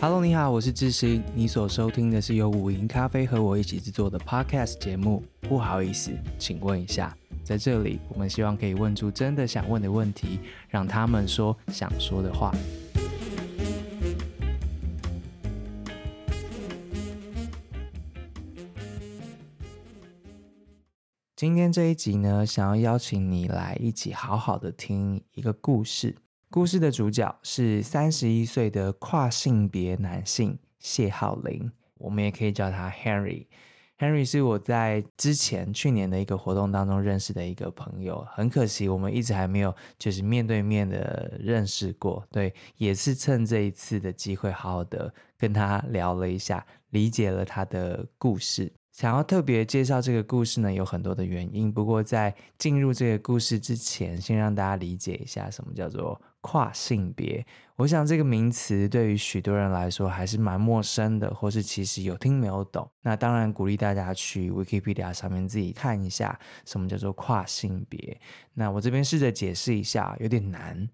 Hello，你好，我是智行。你所收听的是由五零咖啡和我一起制作的 Podcast 节目。不好意思，请问一下，在这里，我们希望可以问出真的想问的问题，让他们说想说的话。今天这一集呢，想要邀请你来一起好好的听一个故事。故事的主角是三十一岁的跨性别男性谢浩霖，我们也可以叫他 Henry。Henry 是我在之前去年的一个活动当中认识的一个朋友，很可惜我们一直还没有就是面对面的认识过。对，也是趁这一次的机会，好好的跟他聊了一下，理解了他的故事。想要特别介绍这个故事呢，有很多的原因。不过在进入这个故事之前，先让大家理解一下什么叫做跨性别。我想这个名词对于许多人来说还是蛮陌生的，或是其实有听没有懂。那当然鼓励大家去 Wikipedia 上面自己看一下什么叫做跨性别。那我这边试着解释一下，有点难。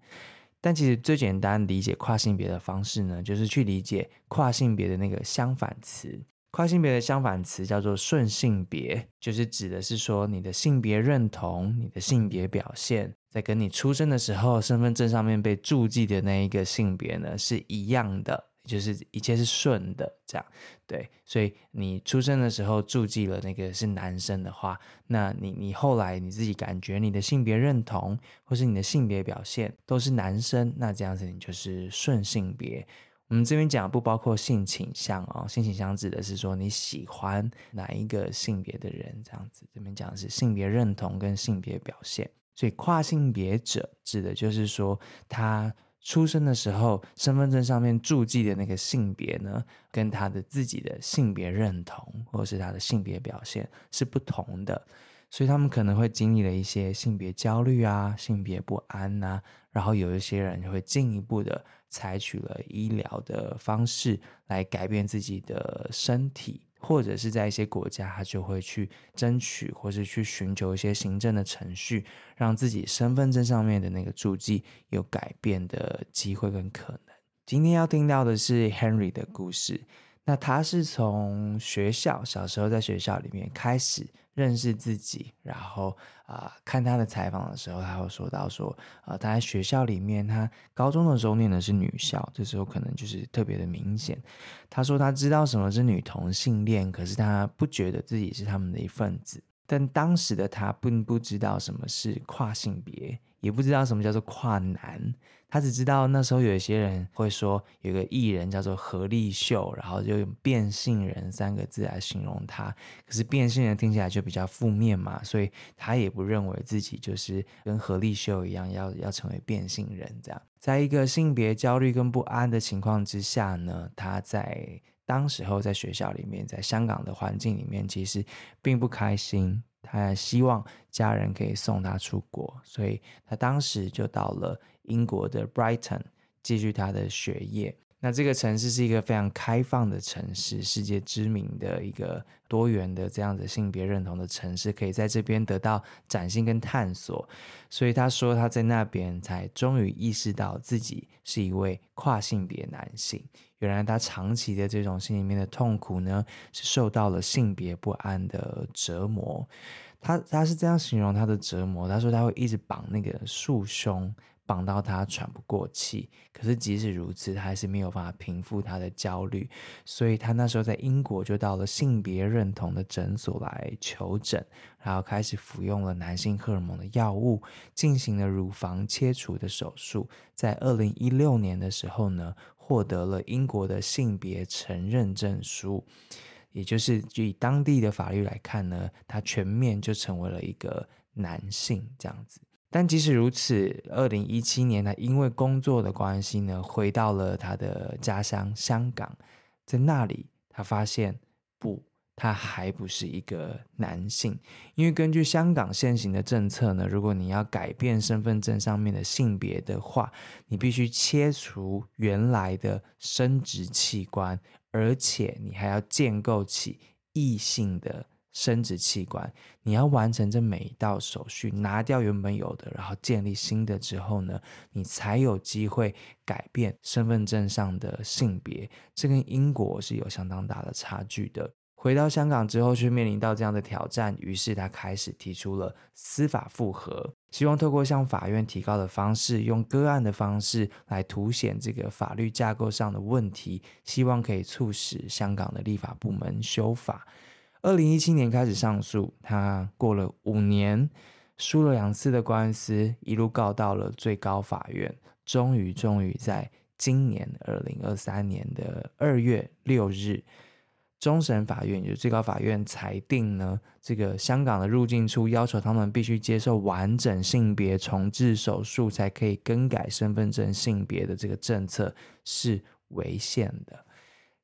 但其实最简单理解跨性别的方式呢，就是去理解跨性别的那个相反词。跨性别的相反词叫做顺性别，就是指的是说你的性别认同、你的性别表现，在跟你出生的时候身份证上面被注记的那一个性别呢是一样的，就是一切是顺的，这样对。所以你出生的时候注记了那个是男生的话，那你你后来你自己感觉你的性别认同或是你的性别表现都是男生，那这样子你就是顺性别。我们这边讲不包括性倾向哦，性倾向指的是说你喜欢哪一个性别的人这样子。这边讲的是性别认同跟性别表现，所以跨性别者指的就是说他出生的时候身份证上面注记的那个性别呢，跟他的自己的性别认同或是他的性别表现是不同的。所以他们可能会经历了一些性别焦虑啊、性别不安呐、啊，然后有一些人会进一步的采取了医疗的方式来改变自己的身体，或者是在一些国家，他就会去争取或是去寻求一些行政的程序，让自己身份证上面的那个注记有改变的机会跟可能。今天要听到的是 Henry 的故事。那他是从学校小时候在学校里面开始认识自己，然后啊、看他的采访的时候，他会说到说，呃，他在学校里面，他高中的时候念的是女校，这时候可能就是特别的明显。他说他知道什么是女同性恋，可是他不觉得自己是他们的一份子。但当时的他并不知道什么是跨性别，也不知道什么叫做跨男。他只知道那时候有一些人会说，有个艺人叫做何立秀，然后就用变性人三个字来形容他。可是变性人听起来就比较负面嘛，所以他也不认为自己就是跟何立秀一样要要成为变性人这样。在一个性别焦虑跟不安的情况之下呢，他在。当时候在学校里面，在香港的环境里面，其实并不开心。他希望家人可以送他出国，所以他当时就到了英国的 Brighton 继续他的学业。那这个城市是一个非常开放的城市，世界知名的一个多元的这样子性别认同的城市，可以在这边得到崭新跟探索。所以他说他在那边才终于意识到自己是一位跨性别男性。原来他长期的这种心里面的痛苦呢，是受到了性别不安的折磨。他他是这样形容他的折磨，他说他会一直绑那个束胸。绑到他喘不过气，可是即使如此，他还是没有办法平复他的焦虑，所以他那时候在英国就到了性别认同的诊所来求诊，然后开始服用了男性荷尔蒙的药物，进行了乳房切除的手术，在二零一六年的时候呢，获得了英国的性别承认证书，也就是就以当地的法律来看呢，他全面就成为了一个男性这样子。但即使如此，二零一七年，他因为工作的关系呢，回到了他的家乡香港，在那里，他发现不，他还不是一个男性，因为根据香港现行的政策呢，如果你要改变身份证上面的性别的话，你必须切除原来的生殖器官，而且你还要建构起异性的生殖器官，你要完成这每一道手续，拿掉原本有的，然后建立新的之后呢，你才有机会改变身份证上的性别。这跟英国是有相当大的差距的。回到香港之后，却面临到这样的挑战，于是他开始提出了司法复核，希望透过向法院提告的方式，用个案的方式来凸显这个法律架构上的问题，希望可以促使香港的立法部门修法。二零一七年开始上诉，他过了五年，输了两次的官司，一路告到了最高法院，终于终于在今年二零二三年的二月六日。终审法院，也就是最高法院裁定呢，这个香港的入境处要求他们必须接受完整性别重置手术才可以更改身份证性别的这个政策是违宪的。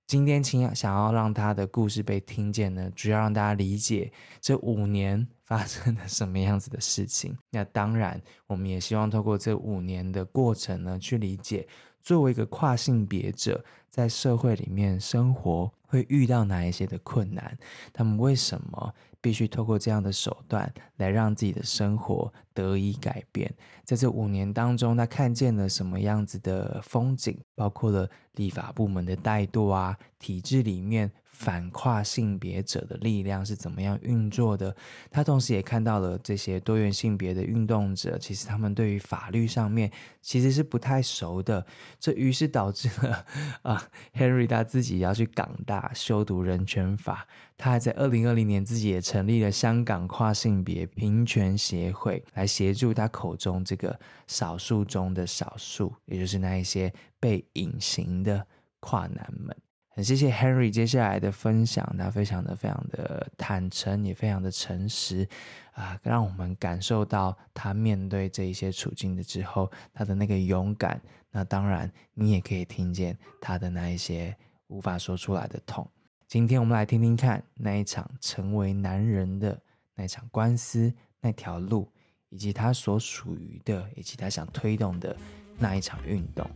今天请想要让他的故事被听见呢，主要让大家理解这五年发生了什么样子的事情。那当然，我们也希望透过这五年的过程呢，去理解作为一个跨性别者在社会里面生活。会遇到哪一些的困难？他们为什么必须透过这样的手段来让自己的生活得以改变？在这五年当中，他看见了什么样子的风景？包括了立法部门的怠惰啊，体制里面。反跨性别者的力量是怎么样运作的？他同时也看到了这些多元性别的运动者，其实他们对于法律上面其实是不太熟的。这于是导致了 啊，Henry 他自己要去港大修读人权法。他还在二零二零年自己也成立了香港跨性别平权协会，来协助他口中这个少数中的少数，也就是那一些被隐形的跨男们。谢谢 Henry 接下来的分享，他非常的非常的坦诚，也非常的诚实啊，让我们感受到他面对这一些处境的之后，他的那个勇敢。那当然，你也可以听见他的那一些无法说出来的痛。今天我们来听听看那一场成为男人的那场官司，那条路，以及他所属于的，以及他想推动的那一场运动。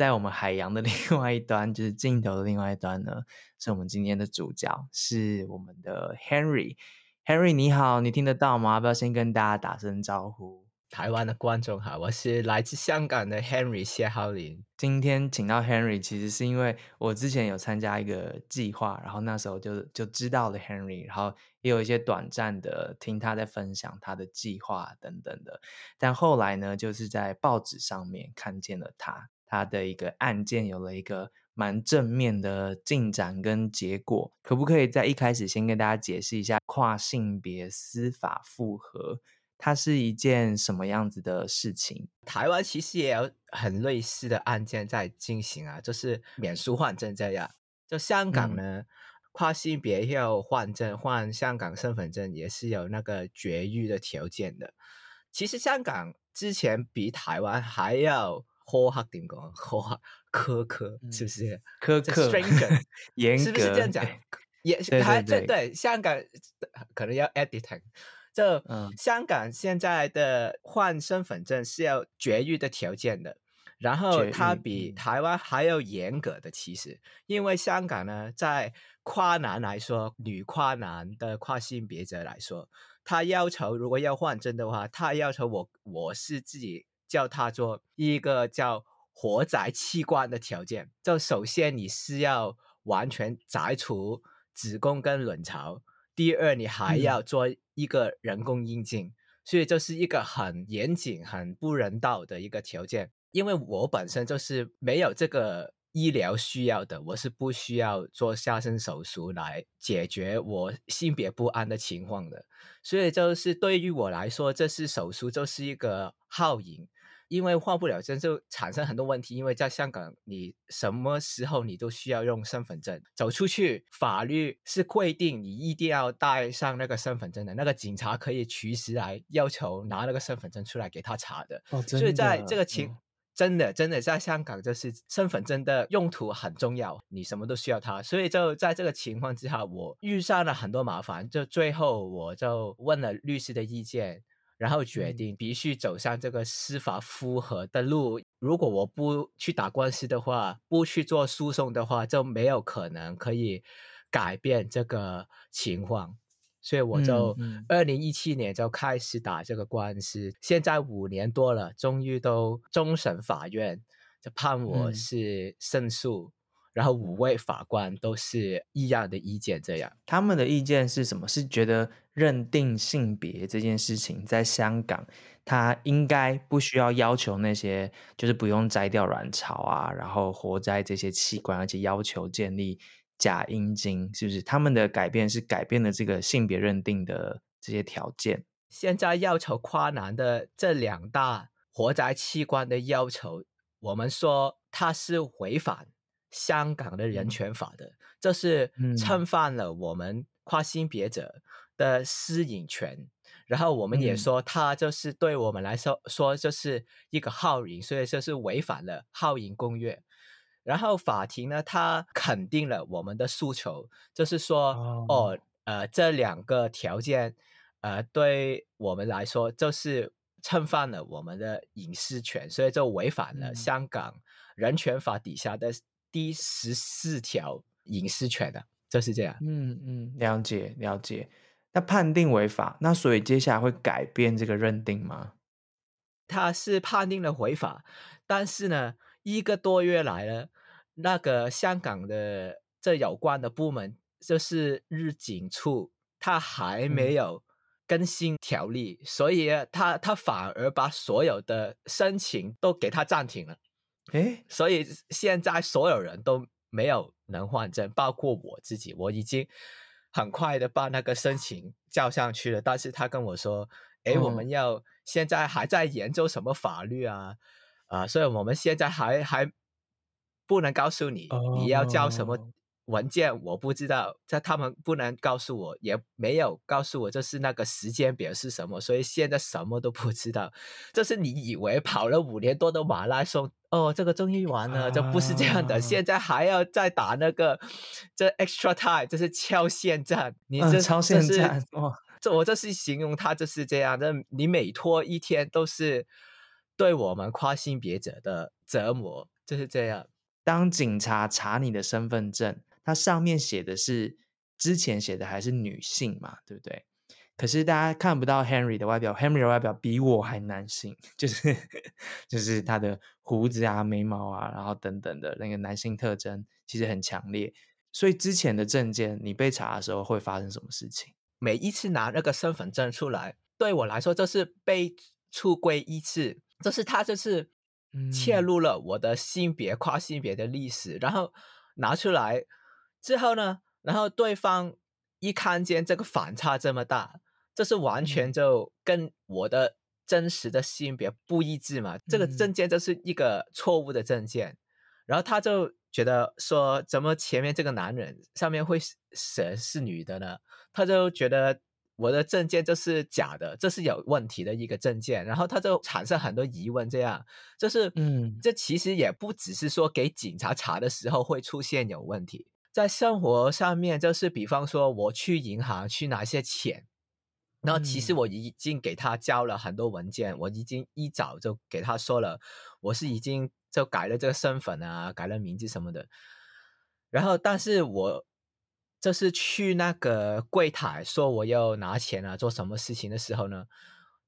在我们海洋的 另外一端，就是镜头的另外一端呢，是我们今天的主角，是我们的 Henry。Henry，你好，你听得到吗？要不要先跟大家打声招呼？台湾的观众好，我是来自香港的 Henry 谢浩林。今天请到 Henry，其实是因为我之前有参加一个计划，然后那时候就就知道了 Henry，然后也有一些短暂的听他在分享他的计划等等的，但后来呢，就是在报纸上面看见了他。他的一个案件有了一个蛮正面的进展跟结果，可不可以在一开始先跟大家解释一下跨性别司法复核，它是一件什么样子的事情？台湾其实也有很类似的案件在进行啊，就是免书换证这样。就香港呢，嗯、跨性别要换证换香港身份证也是有那个绝育的条件的。其实香港之前比台湾还要。苛刻点讲？苛刻苛刻是不是？苛刻 严格，是不是这样讲？也还这对，香港 可能要 editing。就、嗯、香港现在的换身份证是要绝育的条件的，然后它比台湾还要严格的，其实，因为香港呢，在跨男来说，女跨男的跨性别者来说，他要求如果要换证的话，他要求我我是自己。叫他做一个叫活摘器官的条件，就首先你是要完全摘除子宫跟卵巢，第二你还要做一个人工阴茎，嗯、所以这是一个很严谨、很不人道的一个条件。因为我本身就是没有这个医疗需要的，我是不需要做下身手术来解决我性别不安的情况的，所以就是对于我来说，这是手术就是一个耗瘾。因为换不了证就产生很多问题，因为在香港，你什么时候你都需要用身份证走出去，法律是规定你一定要带上那个身份证的，那个警察可以随时来要求拿那个身份证出来给他查的。哦，所以在这个情、嗯、真的真的在香港就是身份证的用途很重要，你什么都需要它，所以就在这个情况之下，我遇上了很多麻烦，就最后我就问了律师的意见。然后决定必须走上这个司法复核的路。如果我不去打官司的话，不去做诉讼的话，就没有可能可以改变这个情况。所以我就二零一七年就开始打这个官司，嗯嗯、现在五年多了，终于都终审法院就判我是胜诉。嗯然后五位法官都是一样的意见，这样他们的意见是什么？是觉得认定性别这件事情在香港，他应该不需要要求那些，就是不用摘掉卵巢啊，然后活摘这些器官，而且要求建立假阴茎，是不是？他们的改变是改变了这个性别认定的这些条件。现在要求跨男的这两大活摘器官的要求，我们说它是违反。香港的人权法的，这是侵犯了我们跨性别者的私隐权。嗯、然后我们也说，他就是对我们来说说就是一个酷刑，所以就是违反了酷刑公约。然后法庭呢，他肯定了我们的诉求，就是说，哦，哦，呃，这两个条件，呃，对我们来说就是侵犯了我们的隐私权，所以就违反了香港人权法底下的。第十四条隐私权的，就是这样。嗯嗯，了解了解。那判定违法，那所以接下来会改变这个认定吗？他是判定了违法，但是呢，一个多月来了，那个香港的这有关的部门，就是入境处，他还没有更新条例，嗯、所以他他反而把所有的申请都给他暂停了。诶，所以现在所有人都没有能换证，包括我自己。我已经很快的把那个申请交上去了，但是他跟我说：“诶，嗯、我们要现在还在研究什么法律啊？啊，所以我们现在还还不能告诉你你要交什么。”文件我不知道，在他们不能告诉我，也没有告诉我，就是那个时间表是什么，所以现在什么都不知道。就是你以为跑了五年多的马拉松，哦，这个终于完了，就不是这样的。啊、现在还要再打那个这 extra time，这是超限战。你这超限战哦，这我这是形容他就是这样的。你每拖一天都是对我们跨性别者的折磨，就是这样。当警察查你的身份证。它上面写的是之前写的还是女性嘛，对不对？可是大家看不到 Henry 的外表，Henry 的外表比我还男性，就是就是他的胡子啊、眉毛啊，然后等等的那个男性特征其实很强烈。所以之前的证件你被查的时候会发生什么事情？每一次拿那个身份证出来，对我来说就是被出柜一次，就是他就是切入了我的性别、跨性别的历史，然后拿出来。之后呢，然后对方一看见这个反差这么大，这是完全就跟我的真实的性别不一致嘛。嗯、这个证件就是一个错误的证件，然后他就觉得说，怎么前面这个男人上面会写是女的呢？他就觉得我的证件就是假的，这是有问题的一个证件，然后他就产生很多疑问。这样就是，嗯，这其实也不只是说给警察查的时候会出现有问题。在生活上面，就是比方说我去银行去拿些钱，然后其实我已经给他交了很多文件，嗯、我已经一早就给他说了，我是已经就改了这个身份啊，改了名字什么的。然后，但是我就是去那个柜台说我要拿钱啊，做什么事情的时候呢，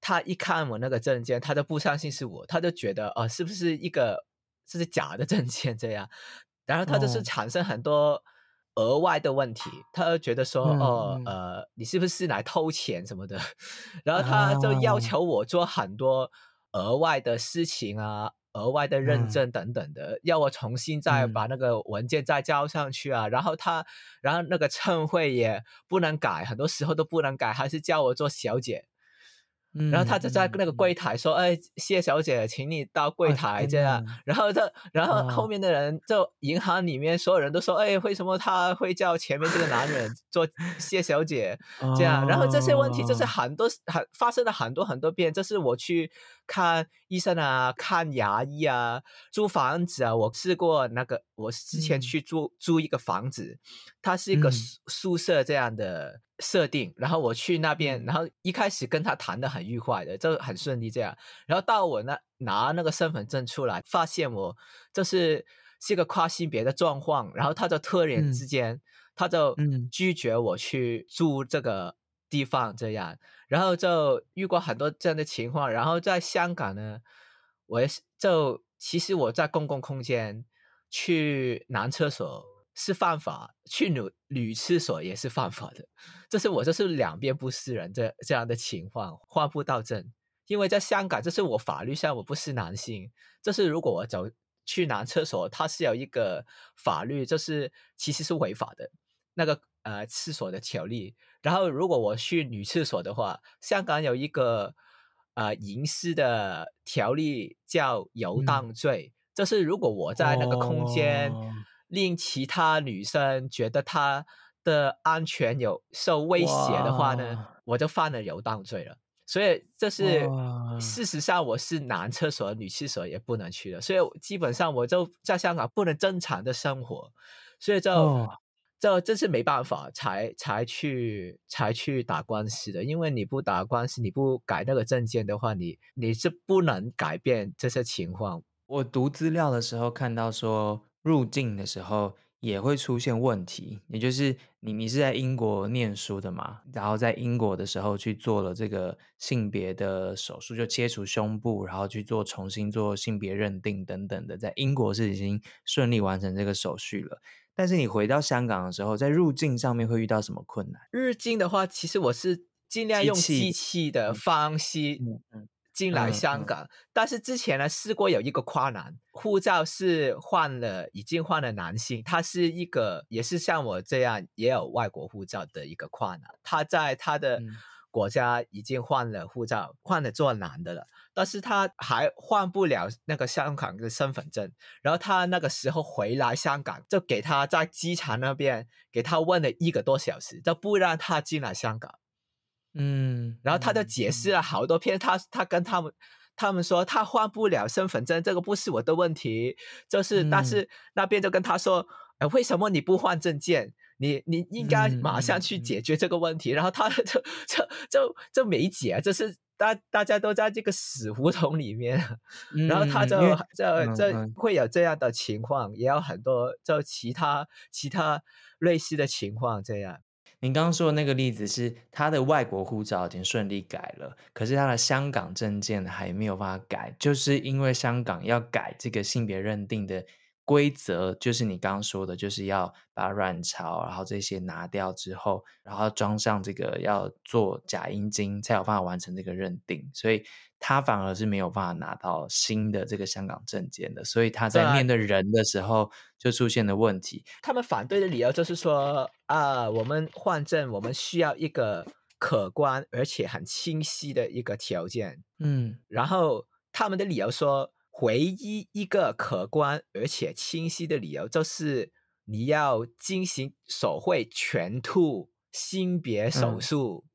他一看我那个证件，他就不相信是我，他就觉得哦、呃，是不是一个这是假的证件这样？然后他就是产生很多。额外的问题，他就觉得说，嗯、哦，呃，你是不是来偷钱什么的？然后他就要求我做很多额外的事情啊，额外的认证等等的，嗯、要我重新再把那个文件再交上去啊。嗯、然后他，然后那个称谓也不能改，很多时候都不能改，还是叫我做小姐。嗯、然后他就在那个柜台说：“哎，谢小姐，请你到柜台这样。啊”然后他，然后后面的人就银行里面所有人都说：“哎，为什么他会叫前面这个男人 做谢小姐？”这样，然后这些问题就是很多很发生了很多很多遍。这是我去看医生啊，看牙医啊，租房子啊，我试过那个，我之前去租、嗯、租一个房子，它是一个宿宿舍这样的。设定，然后我去那边，然后一开始跟他谈的很愉快的，就很顺利这样。然后到我那拿那个身份证出来，发现我就是是一个跨性别的状况，然后他就突然之间，嗯、他就拒绝我去住这个地方这样。然后就遇过很多这样的情况。然后在香港呢，我也是就其实我在公共空间去男厕所。是犯法，去女女厕所也是犯法的。这是我这是两边不是人这这样的情况，换不到证。因为在香港，这是我法律上我不是男性，这是如果我走去男厕所，它是有一个法律，就是其实是违法的那个呃厕所的条例。然后如果我去女厕所的话，香港有一个呃刑事的条例叫游荡罪，嗯、就是如果我在那个空间。哦令其他女生觉得她的安全有受威胁的话呢，我就犯了游荡罪了。所以这是事实上，我是男厕所、女厕所也不能去的。所以基本上我就在香港不能正常的生活，所以就就这是没办法才才去才去打官司的。因为你不打官司，你不改那个证件的话，你你是不能改变这些情况。我读资料的时候看到说。入境的时候也会出现问题，也就是你你是在英国念书的嘛，然后在英国的时候去做了这个性别的手术，就切除胸部，然后去做重新做性别认定等等的，在英国是已经顺利完成这个手续了。但是你回到香港的时候，在入境上面会遇到什么困难？入境的话，其实我是尽量用机器的方式。嗯嗯。进来香港，嗯。嗯、但是之前呢试过有一个跨男护照是换了，已经换了男性，他是一个也是像我这样也有外国护照的一个跨男，他在他的国家已经换了护照，换了做男的了，但是他还换不了那个香港的身份证，然后他那个时候回来香港，就给他在机场那边给他问了一个多小时，就不让他进来香港。嗯，然后他就解释了好多遍，他他跟他们他们说他换不了身份证，这个不是我的问题，就是、嗯、但是那边就跟他说，哎，为什么你不换证件？你你应该马上去解决这个问题。嗯、然后他 就就就就没解，就是大大家都在这个死胡同里面，嗯、然后他就就就会有这样的情况，也有很多就其他其他类似的情况这样。您刚刚说的那个例子是他的外国护照已经顺利改了，可是他的香港证件还没有办法改，就是因为香港要改这个性别认定的规则，就是你刚刚说的，就是要把卵巢然后这些拿掉之后，然后装上这个要做假阴茎才有办法完成这个认定，所以。他反而是没有办法拿到新的这个香港证件的，所以他在面对人的时候就出现了问题。他们反对的理由就是说啊，我们换证，我们需要一个可观而且很清晰的一个条件。嗯，然后他们的理由说，唯一一个可观而且清晰的理由就是你要进行手绘全兔性别手术。嗯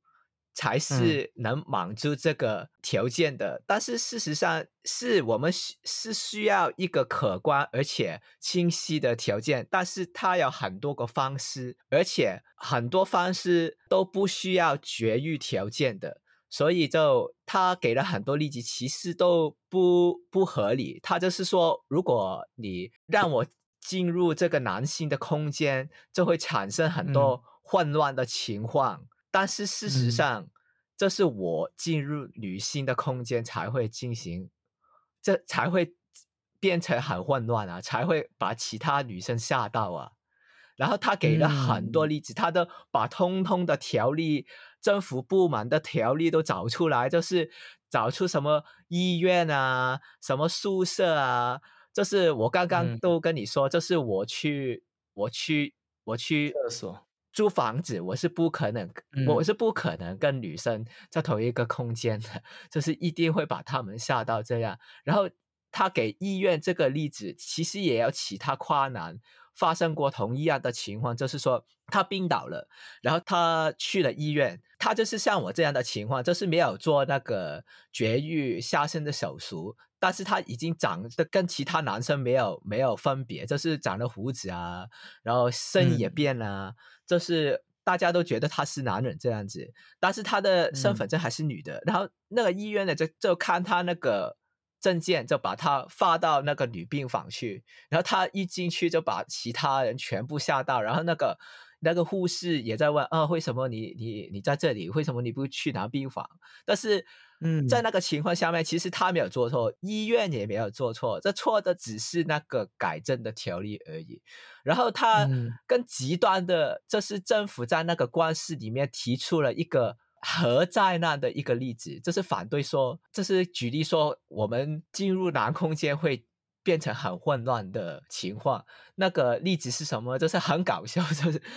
才是能满足这个条件的，嗯、但是事实上是我们是需要一个可观而且清晰的条件，但是它有很多个方式，而且很多方式都不需要绝育条件的，所以就他给了很多例子，其实都不不合理。他就是说，如果你让我进入这个男性的空间，就会产生很多混乱的情况。嗯但是事实上，嗯、这是我进入女性的空间才会进行，这才会变成很混乱啊，才会把其他女生吓到啊。然后他给了很多例子，嗯、他都把通通的条例、政府部门的条例都找出来，就是找出什么医院啊、什么宿舍啊，就是我刚刚都跟你说，嗯、就是我去，我去，我去厕所。租房子，我是不可能，嗯、我是不可能跟女生在同一个空间的，就是一定会把他们吓到这样。然后他给医院这个例子，其实也有其他跨男发生过同一样的情况，就是说他病倒了，然后他去了医院，他就是像我这样的情况，就是没有做那个绝育下身的手术。但是他已经长得跟其他男生没有没有分别，就是长了胡子啊，然后声音也变了，就是大家都觉得他是男人这样子，但是他的身份证还是女的。然后那个医院呢就就看他那个证件，就把他发到那个女病房去，然后他一进去就把其他人全部吓到，然后那个那个护士也在问啊，为什么你你你在这里？为什么你不去男病房？但是。嗯，在那个情况下面，其实他没有做错，医院也没有做错，这错的只是那个改正的条例而已。然后他更极端的，这是政府在那个官司里面提出了一个核灾难的一个例子，这是反对说，这是举例说，我们进入南空间会变成很混乱的情况。那个例子是什么？就是很搞笑，就是。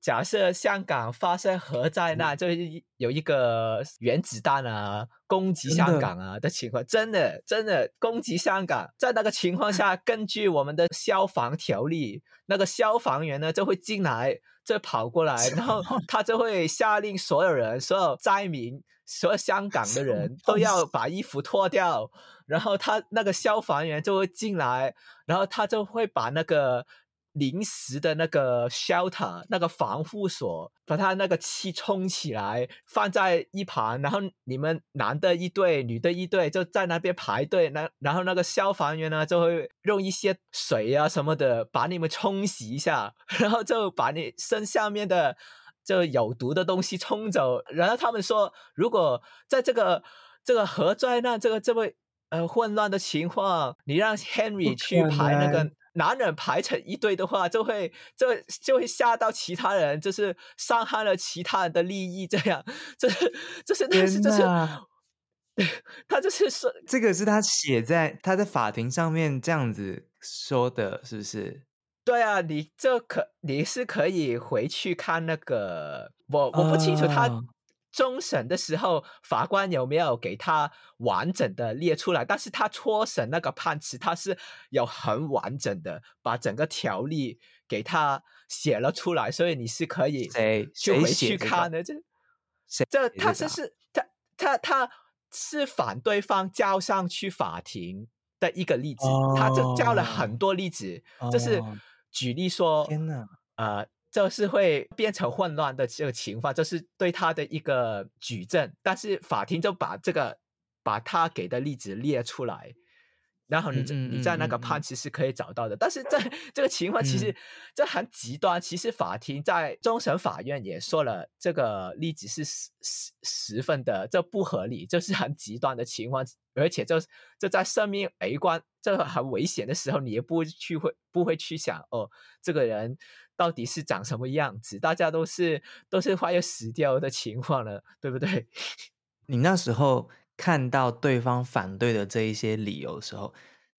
假设香港发生核灾难，就是有一个原子弹啊攻击香港啊的情况，真的真的攻击香港，在那个情况下，根据我们的消防条例，那个消防员呢就会进来，就跑过来，然后他就会下令所有人、所有灾民、所有香 港的人都要把衣服脱掉，然后他那个消防员就会进来，然后他就会把那个。临时的那个 shelter 那个防护所，把它那个气冲起来，放在一旁，然后你们男的一队，女的一队，就在那边排队。那然后那个消防员呢，就会用一些水啊什么的把你们冲洗一下，然后就把你身下面的就有毒的东西冲走。然后他们说，如果在这个这个核灾难这个这么呃混乱的情况，你让 Henry 去排那个。男人排成一队的话，就会就就会吓到其他人，就是伤害了其他人的利益，这样，就是就是但是就是，他就是说，这个是他写在他在法庭上面这样子说的，是不是？对啊，你这可你是可以回去看那个，我我不清楚他。Uh 终审的时候，法官有没有给他完整的列出来？但是他初审那个判词，他是有很完整的把整个条例给他写了出来，所以你是可以就回去看的。这这他是是他他他是反对方交上去法庭的一个例子，哦、他就交了很多例子，哦、就是举例说，天哪，呃。就是会变成混乱的这个情况，就是对他的一个举证，但是法庭就把这个把他给的例子列出来，然后你你在那个判词是可以找到的。但是在这个情况其实这很极端，其实法庭在终审法院也说了，这个例子是十十十分的这不合理，就是很极端的情况，而且就就在生命危关这个很危险的时候，你也不会去会不会去想哦，这个人。到底是长什么样子？大家都是都是快要死掉的情况了，对不对？你那时候看到对方反对的这一些理由的时候，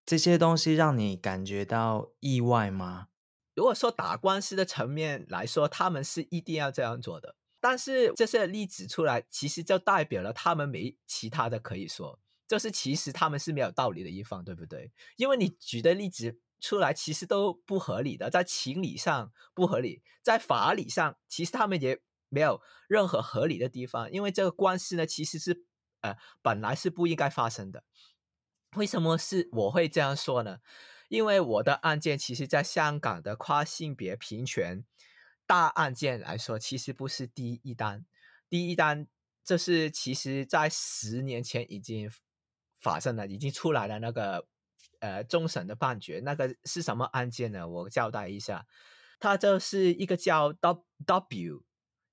这些东西让你感觉到意外吗？如果说打官司的层面来说，他们是一定要这样做的。但是这些例子出来，其实就代表了他们没其他的可以说，就是其实他们是没有道理的一方，对不对？因为你举的例子。出来其实都不合理的，在情理上不合理，在法理上其实他们也没有任何合理的地方，因为这个官司呢其实是呃本来是不应该发生的。为什么是我会这样说呢？因为我的案件其实在香港的跨性别平权大案件来说，其实不是第一单，第一单这是其实在十年前已经发生了，已经出来了那个。呃，终审的判决，那个是什么案件呢？我交代一下，它就是一个叫 W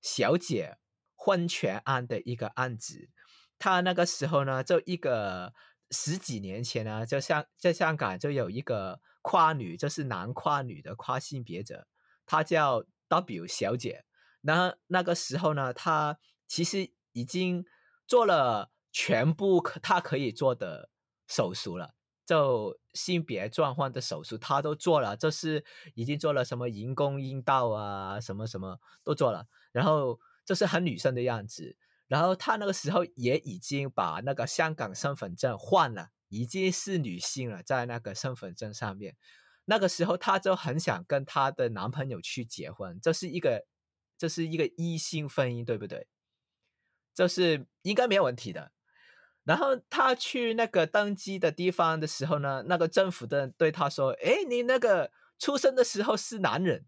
小姐婚权案的一个案子。他那个时候呢，就一个十几年前呢，就像在香港就有一个跨女，就是男跨女的跨性别者，她叫 W 小姐。那那个时候呢，她其实已经做了全部可她可以做的手术了。就性别转换的手术，他都做了，就是已经做了什么人工阴道啊，什么什么都做了，然后就是很女生的样子。然后他那个时候也已经把那个香港身份证换了，已经是女性了，在那个身份证上面。那个时候，她就很想跟她的男朋友去结婚，这是一个，这是一个异性婚姻，对不对？这是应该没有问题的。然后他去那个登记的地方的时候呢，那个政府的人对他说：“哎，你那个出生的时候是男人，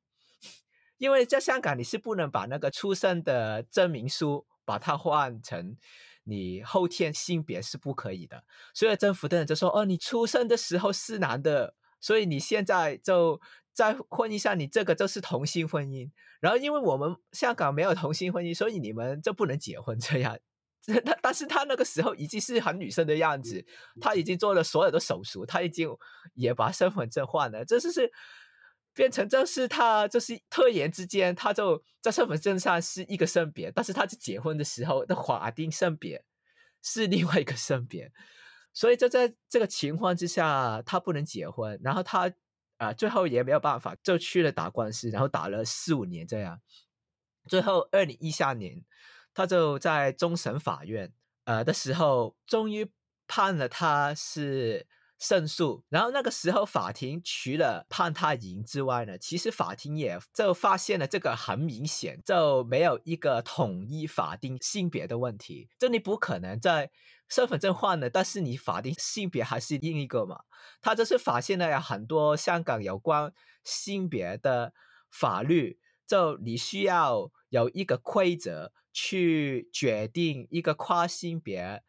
因为在香港你是不能把那个出生的证明书把它换成你后天性别是不可以的。”所以政府的人就说：“哦，你出生的时候是男的。”所以你现在就在婚姻上，你这个就是同性婚姻。然后因为我们香港没有同性婚姻，所以你们就不能结婚这样。他但是他那个时候已经是很女生的样子，他已经做了所有的手术，他已经也把身份证换了，这就是变成就是他就是突然之间，他就在身份证上是一个性别，但是他在结婚的时候的法定性别是另外一个性别。所以就在这个情况之下，他不能结婚，然后他啊、呃、最后也没有办法，就去了打官司，然后打了四五年这样，最后二零一三年，他就在终审法院呃的时候，终于判了他是。胜诉，然后那个时候法庭除了判他赢之外呢，其实法庭也就发现了这个很明显就没有一个统一法定性别的问题，就你不可能在身份证换了，但是你法定性别还是另一个嘛。他就是发现了很多香港有关性别的法律，就你需要有一个规则去决定一个跨性别，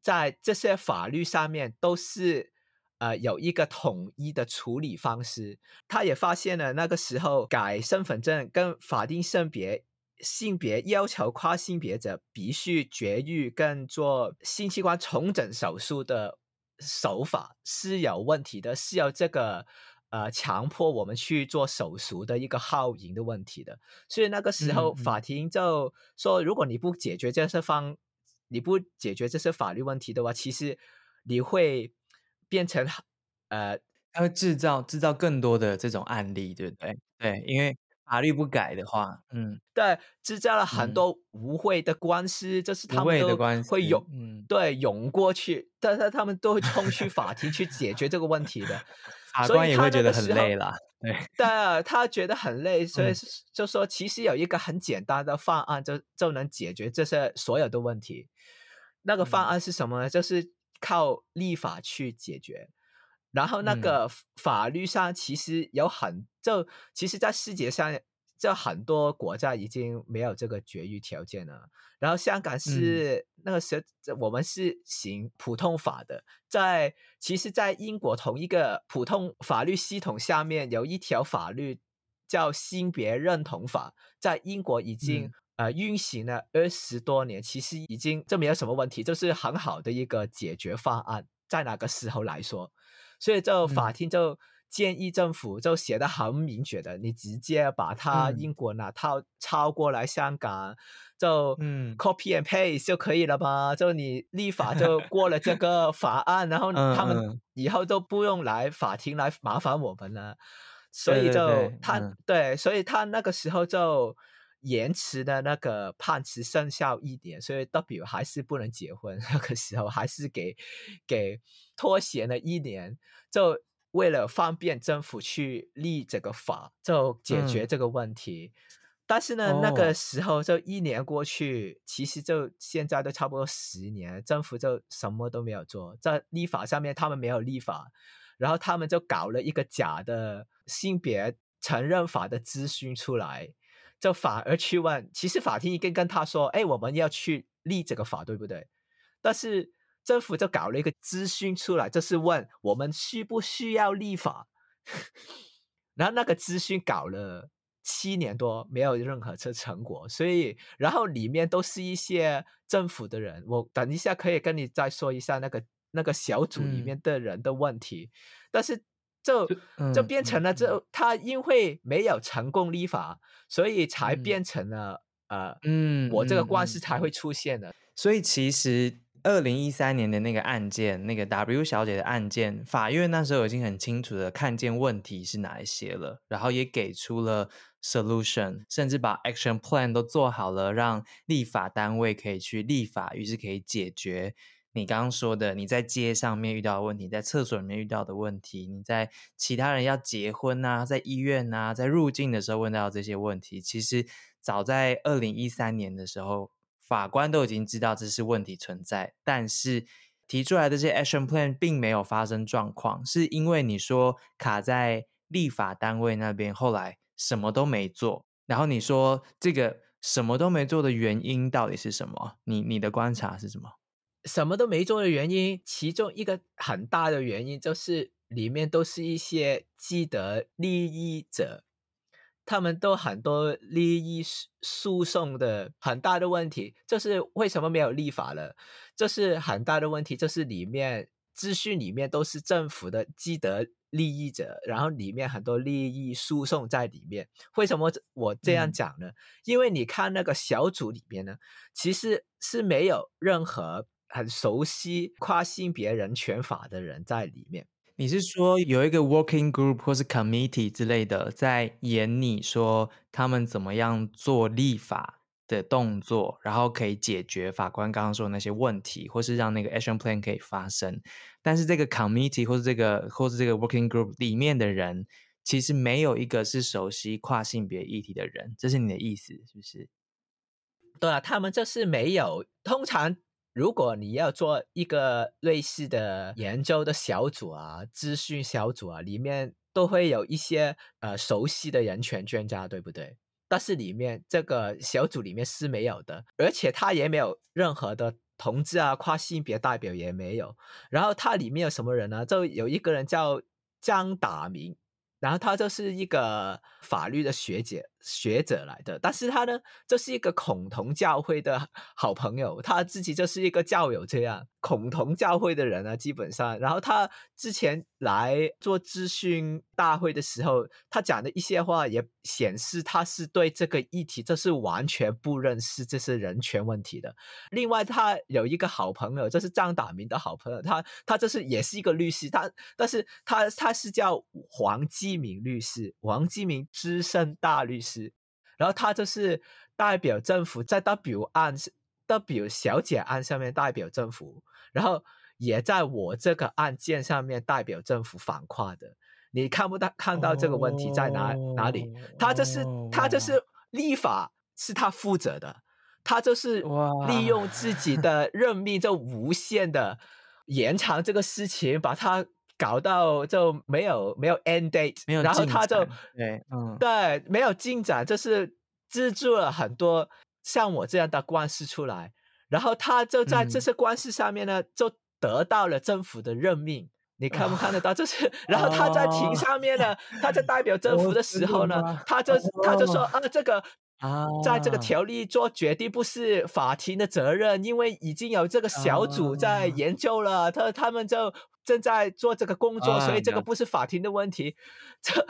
在这些法律上面都是。呃，有一个统一的处理方式，他也发现了那个时候改身份证跟法定性别性别要求跨性别者必须绝育跟做性器官重整手术的手法是有问题的，是有这个呃强迫我们去做手术的一个耗银的问题的，所以那个时候法庭就说，如果你不解决这些方，你不解决这些法律问题的话，其实你会。变成呃，它会制造制造更多的这种案例，对不对？对，因为法律不改的话，嗯，对，制造了很多无谓的官司，嗯、就是他们都会涌，嗯，对，涌过去，但是他们都会冲去法庭去解决这个问题的，法官也会觉得很累了，对，对，他觉得很累，所以就说其实有一个很简单的方案就就能解决这些所有的问题，那个方案是什么呢？嗯、就是。靠立法去解决，然后那个法律上其实有很、嗯、就，其实，在世界上，就很多国家已经没有这个绝育条件了。然后香港是、嗯、那个时候，我们是行普通法的，在其实，在英国同一个普通法律系统下面，有一条法律叫性别认同法，在英国已经、嗯。呃，运行了二十多年，其实已经这没有什么问题，就是很好的一个解决方案，在那个时候来说，所以就法庭就建议政府就写得很明确的，嗯、你直接把它英国那套抄过来香港，嗯、就嗯 copy and paste 就可以了吧？就你立 法就过了这个法案，然后他们以后都不用来法庭来麻烦我们了，所以就他、嗯、对，所以他那个时候就。延迟的那个判词生效一年，所以 W 还是不能结婚。那个时候还是给给拖延了一年，就为了方便政府去立这个法，就解决这个问题。嗯、但是呢，哦、那个时候就一年过去，其实就现在都差不多十年，政府就什么都没有做，在立法上面他们没有立法，然后他们就搞了一个假的性别承认法的咨询出来。就反而去问，其实法庭已经跟他说：“哎，我们要去立这个法，对不对？”但是政府就搞了一个咨询出来，就是问我们需不需要立法。然后那个咨询搞了七年多，没有任何这成果。所以，然后里面都是一些政府的人。我等一下可以跟你再说一下那个那个小组里面的人的问题。嗯、但是。就就变成了，就他因为没有成功立法，所以才变成了呃，嗯，我这个官司才会出现的。所以其实二零一三年的那个案件，那个 W 小姐的案件，法院那时候已经很清楚的看见问题是哪一些了，然后也给出了 solution，甚至把 action plan 都做好了，让立法单位可以去立法，于是可以解决你刚刚说的你在街上面遇到的问题，在厕所里面遇到的问题，你在其他人要结婚啊，在医院啊，在入境的时候问到这些问题，其实早在二零一三年的时候。法官都已经知道这是问题存在，但是提出来的这些 action plan 并没有发生状况，是因为你说卡在立法单位那边，后来什么都没做。然后你说这个什么都没做的原因到底是什么？你你的观察是什么？什么都没做的原因，其中一个很大的原因就是里面都是一些既得利益者。他们都很多利益诉讼的很大的问题，就是为什么没有立法了？这、就是很大的问题，就是里面资讯里面都是政府的既得利益者，然后里面很多利益诉讼在里面。为什么我这样讲呢？嗯、因为你看那个小组里面呢，其实是没有任何很熟悉跨性别人权法的人在里面。你是说有一个 working group 或是 committee 之类的在演你说他们怎么样做立法的动作，然后可以解决法官刚刚说的那些问题，或是让那个 action plan 可以发生。但是这个 committee 或是这个或是这个 working group 里面的人，其实没有一个是熟悉跨性别议题的人，这是你的意思是不是？对啊，他们就是没有，通常。如果你要做一个类似的研究的小组啊，咨询小组啊，里面都会有一些呃熟悉的人权专家，对不对？但是里面这个小组里面是没有的，而且他也没有任何的同志啊、跨性别代表也没有。然后他里面有什么人呢？就有一个人叫张达明。然后他就是一个法律的学姐学者来的，但是他呢，就是一个孔同教会的好朋友，他自己就是一个教友这样。孔同教会的人啊，基本上，然后他之前来做咨询大会的时候，他讲的一些话也显示他是对这个议题，这是完全不认识这是人权问题的。另外，他有一个好朋友，这是张达明的好朋友，他他这是也是一个律师，他但是他他是叫黄基明律师，黄基明资深大律师，然后他就是代表政府在 W 案 W 小姐案上面代表政府。然后也在我这个案件上面代表政府反跨的，你看不到看到这个问题在哪、oh, 哪里？他就是他就是立法是他负责的，他就是利用自己的任命就无限的延长这个事情，把它搞到就没有没有 end date，没有然后他就对嗯对没有进展，就是资助了很多像我这样的官司出来。然后他就在这些官司上面呢，嗯、就得到了政府的任命。你看不看得到？就是，然后他在庭上面呢，他在代表政府的时候呢，他就他就说啊，这个啊，在这个条例做决定不是法庭的责任，因为已经有这个小组在研究了，他他们就正在做这个工作，所以这个不是法庭的问题。这，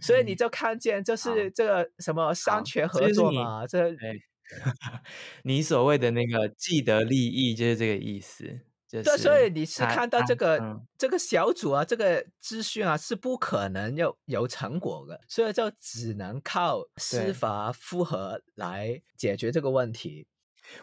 所以你就看见，就是这个什么商权合作嘛，这。你所谓的那个既得利益就是这个意思，就所以你是看到这个、嗯、这个小组啊，这个资讯啊是不可能有有成果的，所以就只能靠司法复核来解决这个问题。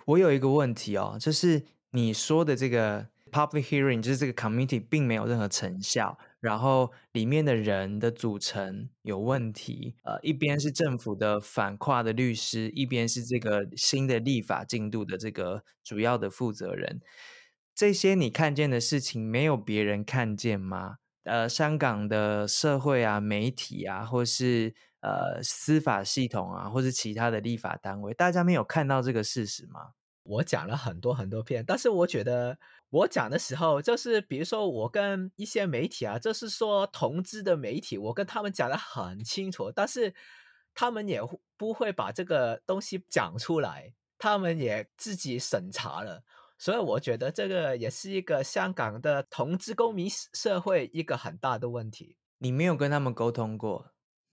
我有一个问题哦，就是你说的这个 public hearing，就是这个 committee 并没有任何成效。然后里面的人的组成有问题，呃，一边是政府的反跨的律师，一边是这个新的立法进度的这个主要的负责人。这些你看见的事情，没有别人看见吗？呃，香港的社会啊、媒体啊，或是呃司法系统啊，或是其他的立法单位，大家没有看到这个事实吗？我讲了很多很多遍，但是我觉得。我讲的时候，就是比如说我跟一些媒体啊，就是说同志的媒体，我跟他们讲得很清楚，但是他们也不会把这个东西讲出来，他们也自己审查了，所以我觉得这个也是一个香港的同志公民社会一个很大的问题。你没有跟他们沟通过？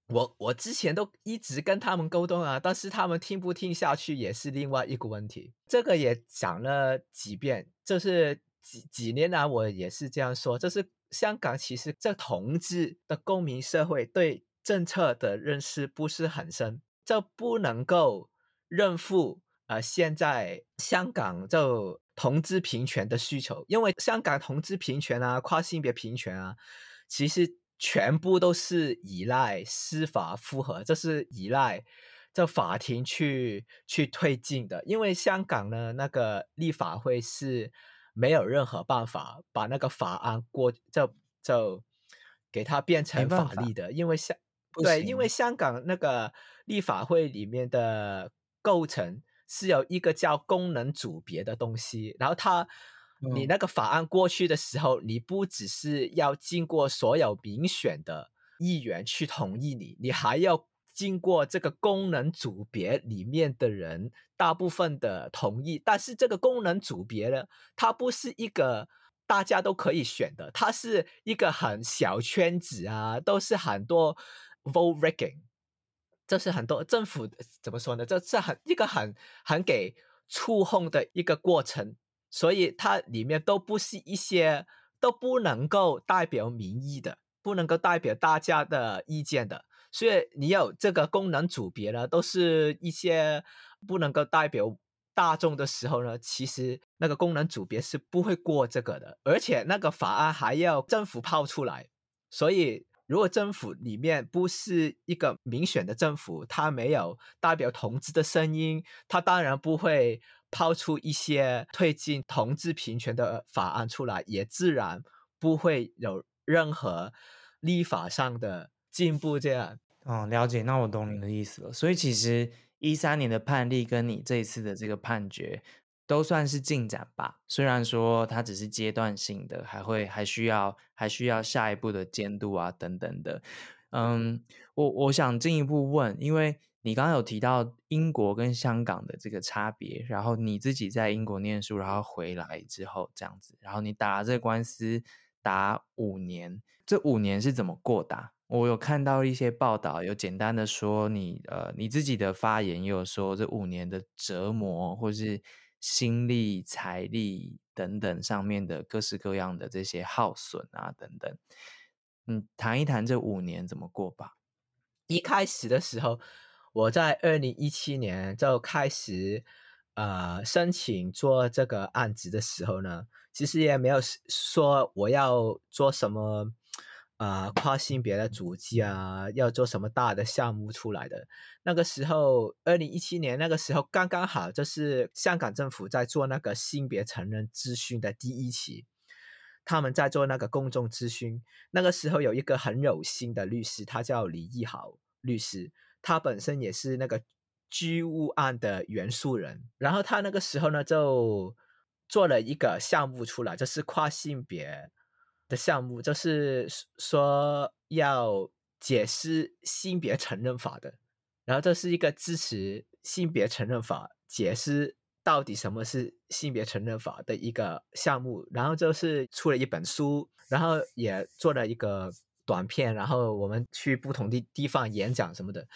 我我之前都一直跟他们沟通啊，但是他们听不听下去也是另外一个问题。这个也讲了几遍，就是几几年来我也是这样说，就是香港其实这同志的公民社会对政策的认识不是很深，就不能够认负呃现在香港就同志平权的需求，因为香港同志平权啊、跨性别平权啊，其实。全部都是依赖司法复核，这是依赖这法庭去去推进的。因为香港呢，那个立法会是没有任何办法把那个法案过，就就给它变成法律的。因为香对，因为香港那个立法会里面的构成是有一个叫功能组别的东西，然后它。你那个法案过去的时候，你不只是要经过所有民选的议员去同意你，你还要经过这个功能组别里面的人大部分的同意。但是这个功能组别呢，它不是一个大家都可以选的，它是一个很小圈子啊，都是很多 vote rigging，这是很多政府怎么说呢？这是很一个很很给触碰的一个过程。所以它里面都不是一些都不能够代表民意的，不能够代表大家的意见的。所以你有这个功能组别呢，都是一些不能够代表大众的时候呢，其实那个功能组别是不会过这个的，而且那个法案还要政府抛出来。所以如果政府里面不是一个民选的政府，它没有代表同志的声音，它当然不会。抛出一些推进同志平权的法案出来，也自然不会有任何立法上的进步。这样，哦，了解，那我懂你的意思了。所以其实一三年的判例跟你这一次的这个判决都算是进展吧，虽然说它只是阶段性的，还会还需要还需要下一步的监督啊等等的。嗯，我我想进一步问，因为。你刚刚有提到英国跟香港的这个差别，然后你自己在英国念书，然后回来之后这样子，然后你打了这个官司打五年，这五年是怎么过的？我有看到一些报道，有简单的说你呃你自己的发言，也有说这五年的折磨，或是心力、财力等等上面的各式各样的这些耗损啊等等，嗯，谈一谈这五年怎么过吧。一开始的时候。我在二零一七年就开始，呃，申请做这个案子的时候呢，其实也没有说我要做什么，呃，跨性别的组织啊，要做什么大的项目出来的。那个时候，二零一七年那个时候刚刚好，就是香港政府在做那个性别承认咨询的第一期，他们在做那个公众咨询。那个时候有一个很有心的律师，他叫李义豪律师。他本身也是那个居屋案的原诉人，然后他那个时候呢就做了一个项目出来，就是跨性别的项目，就是说要解释性别承认法的，然后这是一个支持性别承认法，解释到底什么是性别承认法的一个项目，然后就是出了一本书，然后也做了一个。短片，然后我们去不同的地方演讲什么的。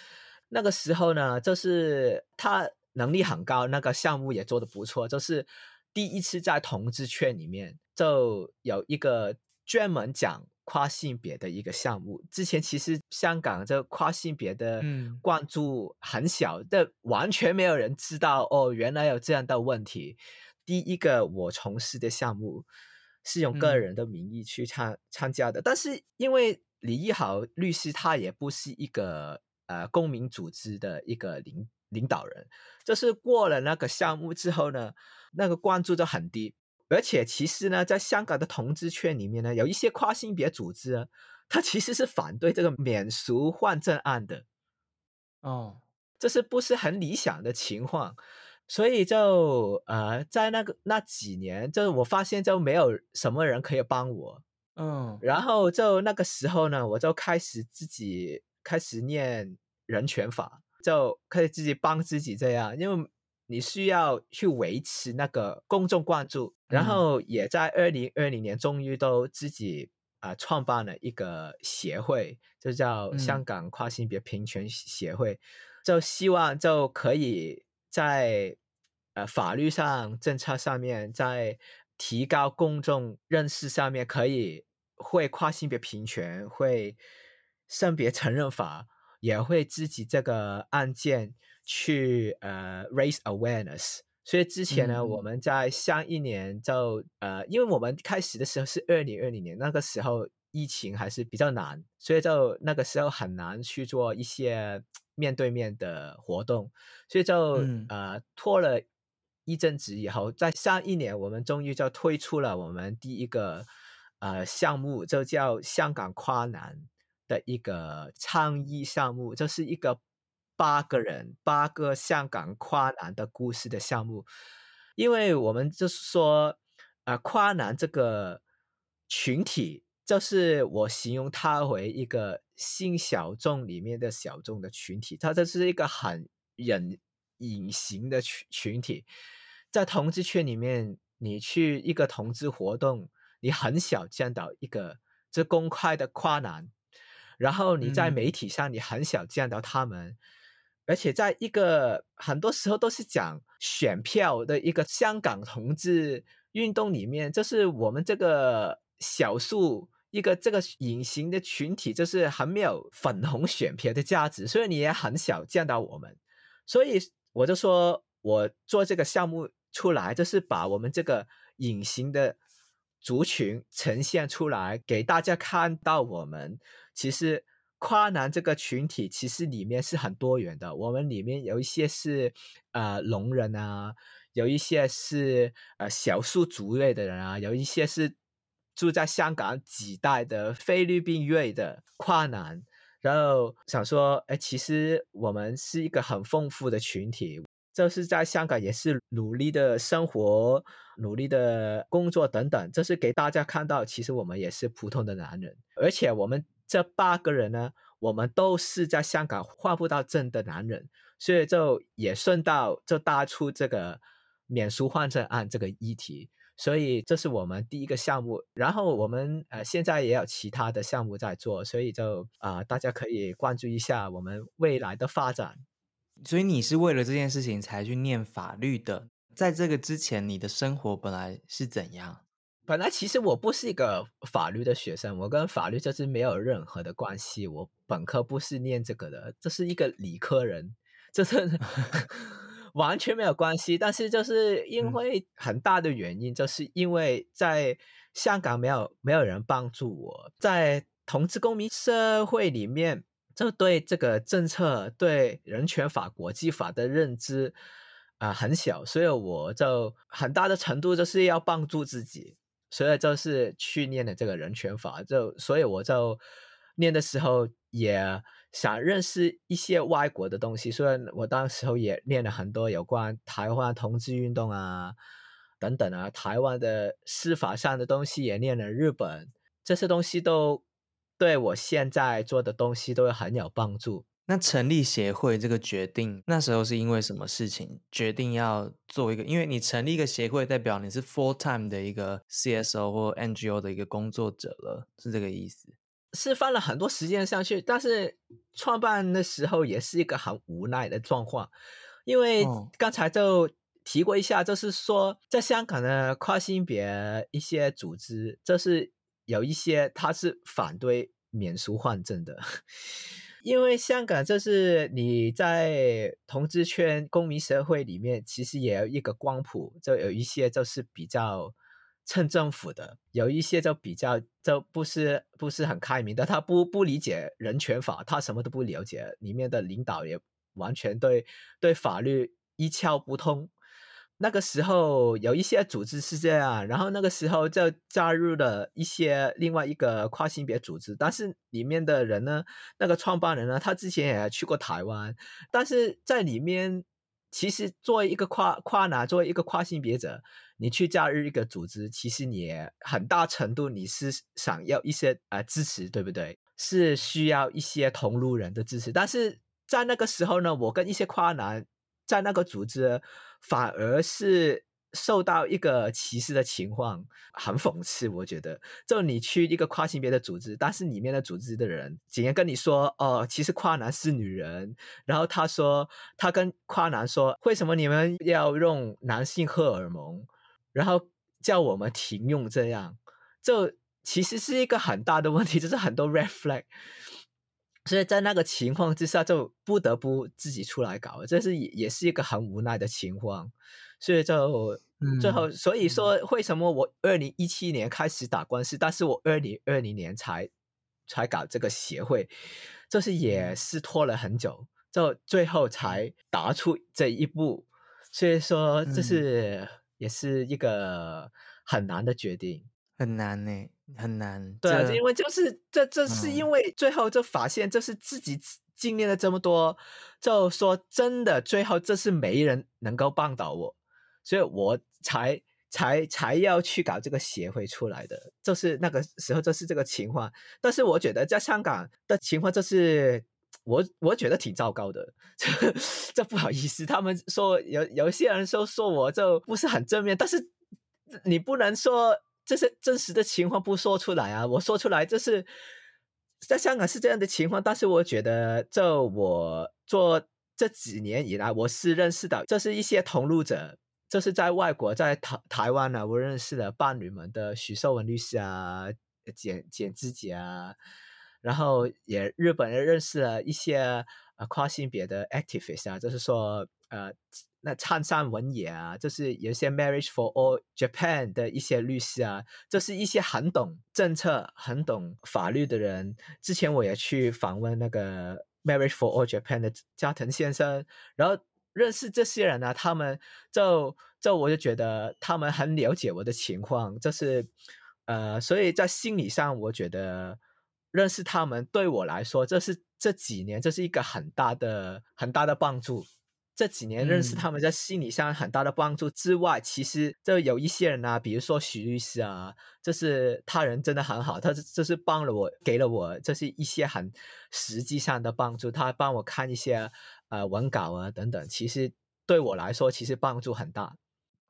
那个时候呢，就是他能力很高，那个项目也做得不错。就是第一次在同志圈里面就有一个专门讲跨性别的一个项目。之前其实香港这跨性别的关注很小，这、嗯、完全没有人知道哦，原来有这样的问题。第一个我从事的项目。是用个人的名义去参、嗯、参加的，但是因为李一豪律师他也不是一个呃公民组织的一个领领导人，就是过了那个项目之后呢，那个关注就很低，而且其实呢，在香港的同志圈里面呢，有一些跨性别组织啊，他其实是反对这个免俗换证案的，哦，这是不是很理想的情况？所以就呃，在那个那几年，就我发现就没有什么人可以帮我，嗯，然后就那个时候呢，我就开始自己开始念人权法，就可以自己帮自己这样，因为你需要去维持那个公众关注，然后也在二零二零年终于都自己啊、呃、创办了一个协会，就叫香港跨性别平权协会，嗯、就希望就可以在呃法律上、政策上面，在提高公众认识上面，可以会跨性别平权，会性别承认法，也会自己这个案件去呃 raise awareness。所以之前呢，嗯、我们在上一年就呃，因为我们开始的时候是二零二零年，那个时候疫情还是比较难，所以就那个时候很难去做一些面对面的活动，所以就、嗯、呃拖了一阵子以后，在上一年我们终于就推出了我们第一个呃项目，就叫香港跨男的一个倡议项目，就是一个。八个人，八个香港跨男的故事的项目，因为我们就是说，呃，跨男这个群体，就是我形容他为一个性小众里面的小众的群体，他这是一个很隐隐形的群群体，在同志圈里面，你去一个同志活动，你很少见到一个这公开的跨男，然后你在媒体上，你很少见到他们。嗯而且在一个很多时候都是讲选票的一个香港同志运动里面，就是我们这个小数一个这个隐形的群体，就是还没有粉红选票的价值，所以你也很少见到我们。所以我就说，我做这个项目出来，就是把我们这个隐形的族群呈现出来，给大家看到我们其实。跨男这个群体其实里面是很多元的，我们里面有一些是呃聋人啊，有一些是呃少数族裔的人啊，有一些是住在香港几代的菲律宾裔的跨男，然后想说，哎，其实我们是一个很丰富的群体，就是在香港也是努力的生活、努力的工作等等，这是给大家看到，其实我们也是普通的男人，而且我们。这八个人呢，我们都是在香港换不到证的男人，所以就也顺道就搭出这个免书换证案这个议题，所以这是我们第一个项目。然后我们呃现在也有其他的项目在做，所以就啊、大家可以关注一下我们未来的发展。所以你是为了这件事情才去念法律的，在这个之前你的生活本来是怎样？本来其实我不是一个法律的学生，我跟法律就是没有任何的关系。我本科不是念这个的，这是一个理科人，这是 完全没有关系。但是就是因为很大的原因，就是因为在香港没有没有人帮助我，在同志公民社会里面，就对这个政策、对人权法、国际法的认知啊、呃、很小，所以我就很大的程度就是要帮助自己。所以就是去念的这个人权法，就所以我就念的时候也想认识一些外国的东西，所以我当时候也念了很多有关台湾同志运动啊等等啊，台湾的司法上的东西也念了，日本这些东西都对我现在做的东西都很有帮助。那成立协会这个决定，那时候是因为什么事情决定要做一个？因为你成立一个协会，代表你是 full time 的一个 CSO 或 NGO 的一个工作者了，是这个意思？是放了很多时间上去，但是创办的时候也是一个很无奈的状况，因为刚才就提过一下，就是说在香港的跨性别一些组织，就是有一些他是反对免俗换证的。因为香港就是你在同志圈、公民社会里面，其实也有一个光谱，就有一些就是比较亲政府的，有一些就比较就不是不是很开明的，他不不理解人权法，他什么都不了解，里面的领导也完全对对法律一窍不通。那个时候有一些组织是这样，然后那个时候就加入了一些另外一个跨性别组织，但是里面的人呢，那个创办人呢，他之前也去过台湾，但是在里面，其实作为一个跨跨男，作为一个跨性别者，你去加入一个组织，其实你也很大程度你是想要一些呃支持，对不对？是需要一些同路人的支持，但是在那个时候呢，我跟一些跨男。在那个组织，反而是受到一个歧视的情况，很讽刺。我觉得，就你去一个跨性别的组织，但是里面的组织的人竟然跟你说：“哦，其实跨男是女人。”然后他说，他跟跨男说：“为什么你们要用男性荷尔蒙？”然后叫我们停用这样，就其实是一个很大的问题，就是很多 red flag。所以在那个情况之下，就不得不自己出来搞，这是也也是一个很无奈的情况。所以就最后，所以说为什么我二零一七年开始打官司，但是我二零二零年才才搞这个协会，就是也是拖了很久，就最后才打出这一步。所以说，这是也是一个很难的决定，很难呢。很难，对啊，因为就是这，这是因为最后就发现，就是自己经历了这么多，嗯、就说真的，最后这是没人能够帮到我，所以我才才才要去搞这个协会出来的，就是那个时候就是这个情况。但是我觉得在香港的情况就是我我觉得挺糟糕的，这这不好意思，他们说有有些人说说我就不是很正面，但是你不能说。这是真实的情况，不说出来啊！我说出来，这是在香港是这样的情况。但是我觉得，就我做这几年以来，我是认识到，这是一些同路者，这是在外国，在台台湾呢，我认识了伴侣们的许寿文律师啊，简简自己啊，然后也日本人认识了一些跨性别的 activist 啊，就是说呃。那灿山文也啊，就是有些 Marriage for All Japan 的一些律师啊，就是一些很懂政策、很懂法律的人。之前我也去访问那个 Marriage for All Japan 的加藤先生，然后认识这些人呢、他们就就我就觉得他们很了解我的情况，就是呃，所以在心理上，我觉得认识他们对我来说，这是这几年这是一个很大的很大的帮助。这几年认识他们，在心理上很大的帮助之外，嗯、其实就有一些人啊，比如说许律师啊，就是他人真的很好，他就是帮了我，给了我这是一些很实际上的帮助，他帮我看一些呃文稿啊等等，其实对我来说其实帮助很大。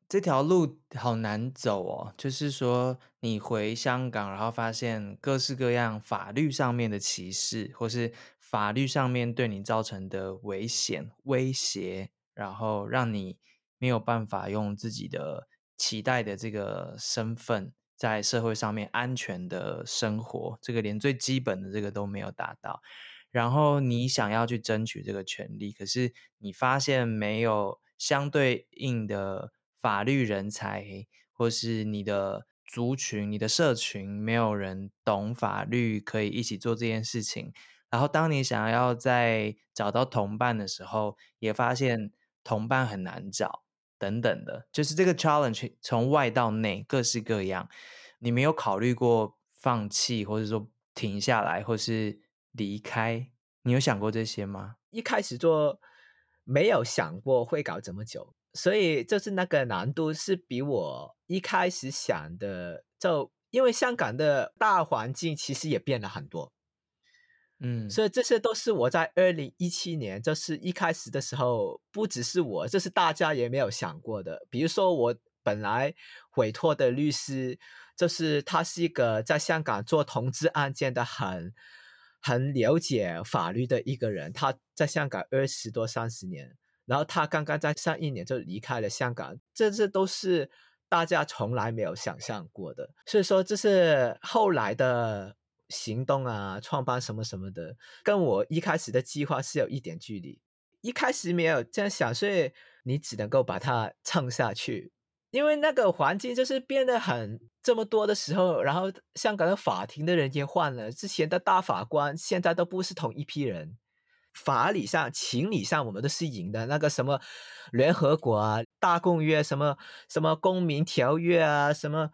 这条路好难走哦，就是说你回香港，然后发现各式各样法律上面的歧视，或是。法律上面对你造成的危险、威胁，然后让你没有办法用自己的期待的这个身份在社会上面安全的生活，这个连最基本的这个都没有达到。然后你想要去争取这个权利，可是你发现没有相对应的法律人才，或是你的族群、你的社群，没有人懂法律，可以一起做这件事情。然后，当你想要再找到同伴的时候，也发现同伴很难找，等等的，就是这个 challenge 从外到内各式各样。你没有考虑过放弃，或者说停下来，或是离开？你有想过这些吗？一开始做没有想过会搞这么久，所以就是那个难度是比我一开始想的，就因为香港的大环境其实也变了很多。嗯，所以这些都是我在二零一七年，就是一开始的时候，不只是我，这是大家也没有想过的。比如说，我本来委托的律师，就是他是一个在香港做同志案件的很很了解法律的一个人，他在香港二十多三十年，然后他刚刚在上一年就离开了香港，这这都是大家从来没有想象过的。所以说，这是后来的。行动啊，创办什么什么的，跟我一开始的计划是有一点距离。一开始没有这样想，所以你只能够把它撑下去。因为那个环境就是变得很这么多的时候，然后香港的法庭的人也换了，之前的大法官现在都不是同一批人。法理上、情理上，我们都是赢的。那个什么联合国啊、大公约、什么什么公民条约啊、什么。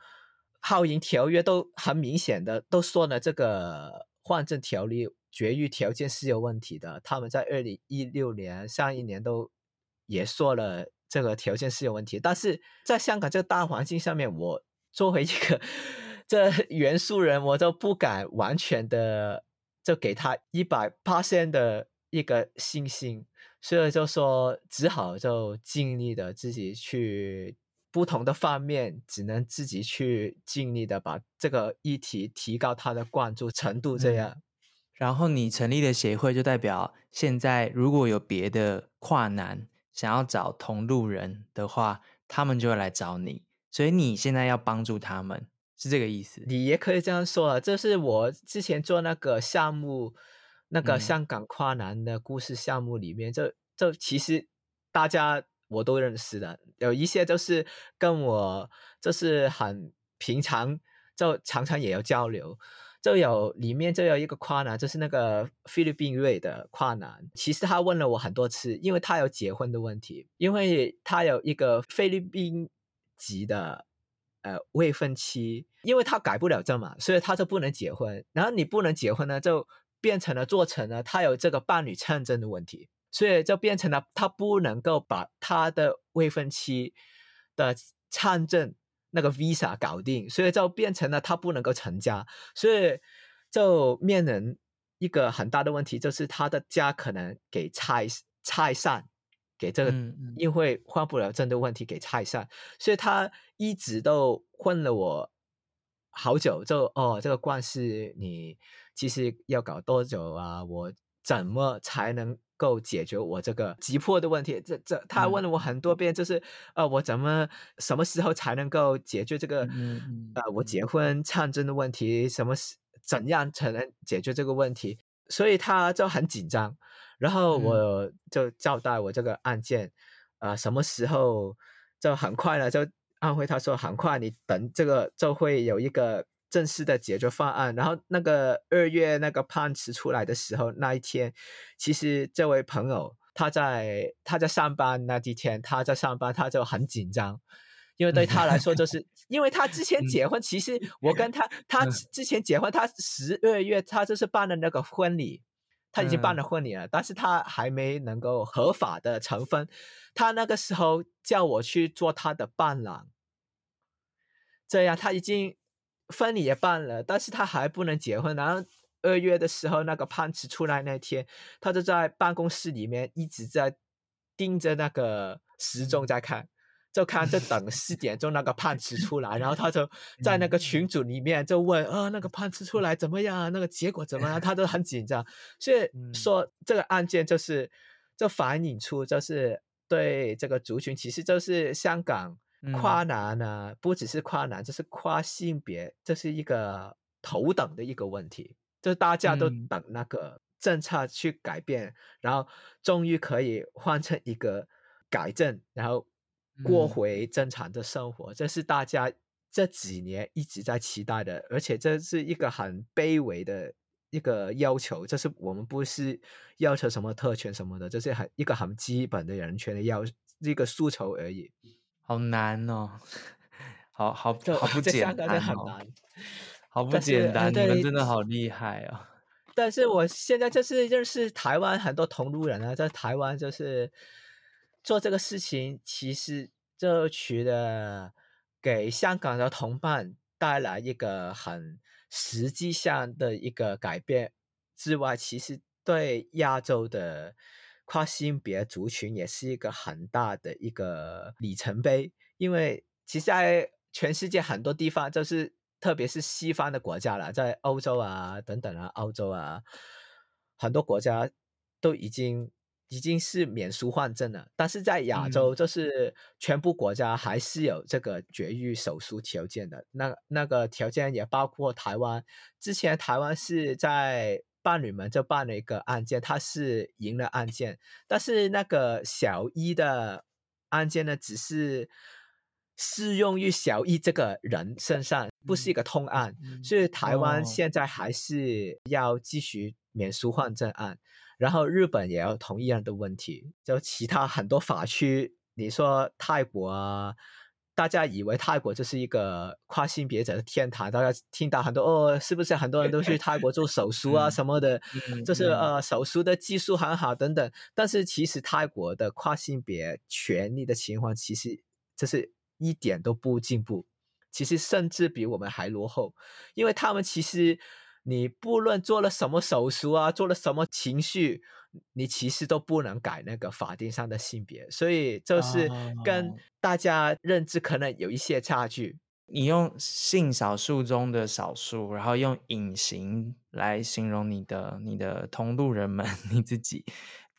好银条约都很明显的都说了，这个换证条例绝育条件是有问题的。他们在二零一六年上一年都也说了这个条件是有问题。但是在香港这个大环境上面，我作为一个这元素人，我都不敢完全的就给他一百 percent 的一个信心，所以就说只好就尽力的自己去。不同的方面，只能自己去尽力的把这个议题提高它的关注程度，这样。嗯。然后你成立的协会，就代表现在如果有别的跨男想要找同路人的话，他们就会来找你。所以你现在要帮助他们，是这个意思？你也可以这样说啊，这是我之前做那个项目，那个香港跨男的故事项目里面，就、嗯、就其实大家我都认识的，有一些就是跟我就是很平常，就常常也有交流。就有里面就有一个跨男，就是那个菲律宾裔的跨男。其实他问了我很多次，因为他有结婚的问题，因为他有一个菲律宾籍的呃未婚妻，因为他改不了证嘛，所以他就不能结婚。然后你不能结婚呢，就变成了做成了他有这个伴侣签证的问题，所以就变成了他不能够把他的未婚妻的参证。那个 visa 搞定，所以就变成了他不能够成家，所以就面临一个很大的问题，就是他的家可能给拆拆散，给这个因为换不了证的问题给拆散，所以他一直都混了我好久，就哦这个官司你其实要搞多久啊？我怎么才能？够解决我这个急迫的问题，这这他问了我很多遍，就是、嗯、呃，我怎么什么时候才能够解决这个、嗯、呃，我结婚参证的问题，什么怎样才能解决这个问题？所以他就很紧张，然后我就交代我这个案件，啊、嗯呃，什么时候就很快了，就安徽他说很快，你等这个就会有一个。正式的解决方案，然后那个二月那个判词出来的时候，那一天，其实这位朋友他在他在上班那几天，他在上班，他就很紧张，因为对他来说，就是因为他之前结婚，其实我跟他他之前结婚，他十二月他就是办了那个婚礼，他已经办了婚礼了，但是他还没能够合法的成婚，他那个时候叫我去做他的伴郎，这样他已经。婚礼也办了，但是他还不能结婚。然后二月的时候，那个判词出来那天，他就在办公室里面一直在盯着那个时钟在看，就看就等四点钟那个判词出来。然后他就 在那个群组里面就问啊，那个判词出来怎么样？那个结果怎么样？他都很紧张。所以说这个案件就是就反映出就是对这个族群，其实就是香港。跨男呢，嗯、不只是跨男，这是跨性别，这是一个头等的一个问题，就是大家都等那个政策去改变，嗯、然后终于可以换成一个改正，然后过回正常的生活，嗯、这是大家这几年一直在期待的，而且这是一个很卑微的一个要求，这是我们不是要求什么特权什么的，这是很一个很基本的人权的要一个诉求而已。好难哦，好好好不简单哦，好不简单，你们真的好厉害哦。但是我现在就是认识台湾很多同路人啊，在台湾就是做这个事情，其实就觉得给香港的同伴带来一个很实际上的一个改变之外，其实对亚洲的。跨性别族群也是一个很大的一个里程碑，因为其实在全世界很多地方，就是特别是西方的国家啦，在欧洲啊等等啊，澳洲啊，很多国家都已经已经是免术换证了，但是在亚洲，就是全部国家还是有这个绝育手术条件的，那那个条件也包括台湾，之前台湾是在。伴侣们就办了一个案件，他是赢了案件，但是那个小一的案件呢，只是适用于小一这个人身上，不是一个通案，嗯、所以台湾现在还是要继续免术换证案，哦、然后日本也要同样的问题，就其他很多法区，你说泰国啊。大家以为泰国就是一个跨性别者的天堂，大家听到很多哦，是不是很多人都去泰国做手 术啊什么的？就是呃手术的技术很好等等。但是其实泰国的跨性别权利的情况，其实就是一点都不进步，其实甚至比我们还落后。因为他们其实你不论做了什么手术啊，做了什么情绪，你其实都不能改那个法定上的性别，所以就是跟大家认知可能有一些差距。你用性少数中的少数，然后用隐形来形容你的你的同路人们，你自己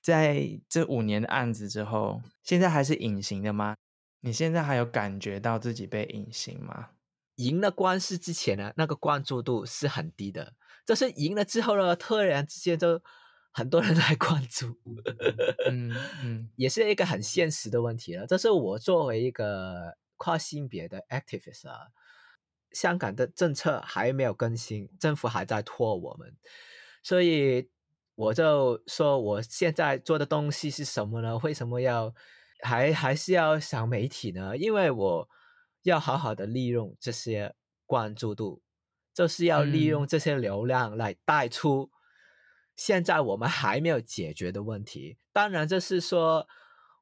在这五年的案子之后，现在还是隐形的吗？你现在还有感觉到自己被隐形吗？赢了官司之前呢，那个关注度是很低的，就是赢了之后呢，突然之间就很多人来关注，嗯嗯，也是一个很现实的问题了。这是我作为一个。跨性别的 activist 啊，香港的政策还没有更新，政府还在拖我们，所以我就说我现在做的东西是什么呢？为什么要还还是要想媒体呢？因为我要好好的利用这些关注度，就是要利用这些流量来带出现在我们还没有解决的问题。当然，就是说。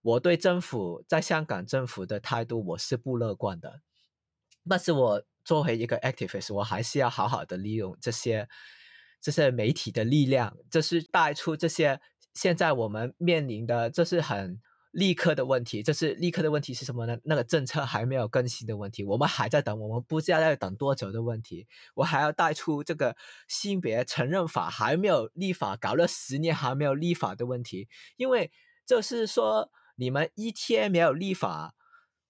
我对政府在香港政府的态度我是不乐观的，但是我作为一个 activist，我还是要好好的利用这些这些媒体的力量，就是带出这些现在我们面临的这是很立刻的问题。这是立刻的问题是什么呢？那个政策还没有更新的问题，我们还在等，我们不知道要等多久的问题。我还要带出这个性别承认法还没有立法，搞了十年还没有立法的问题，因为就是说。你们一天没有立法，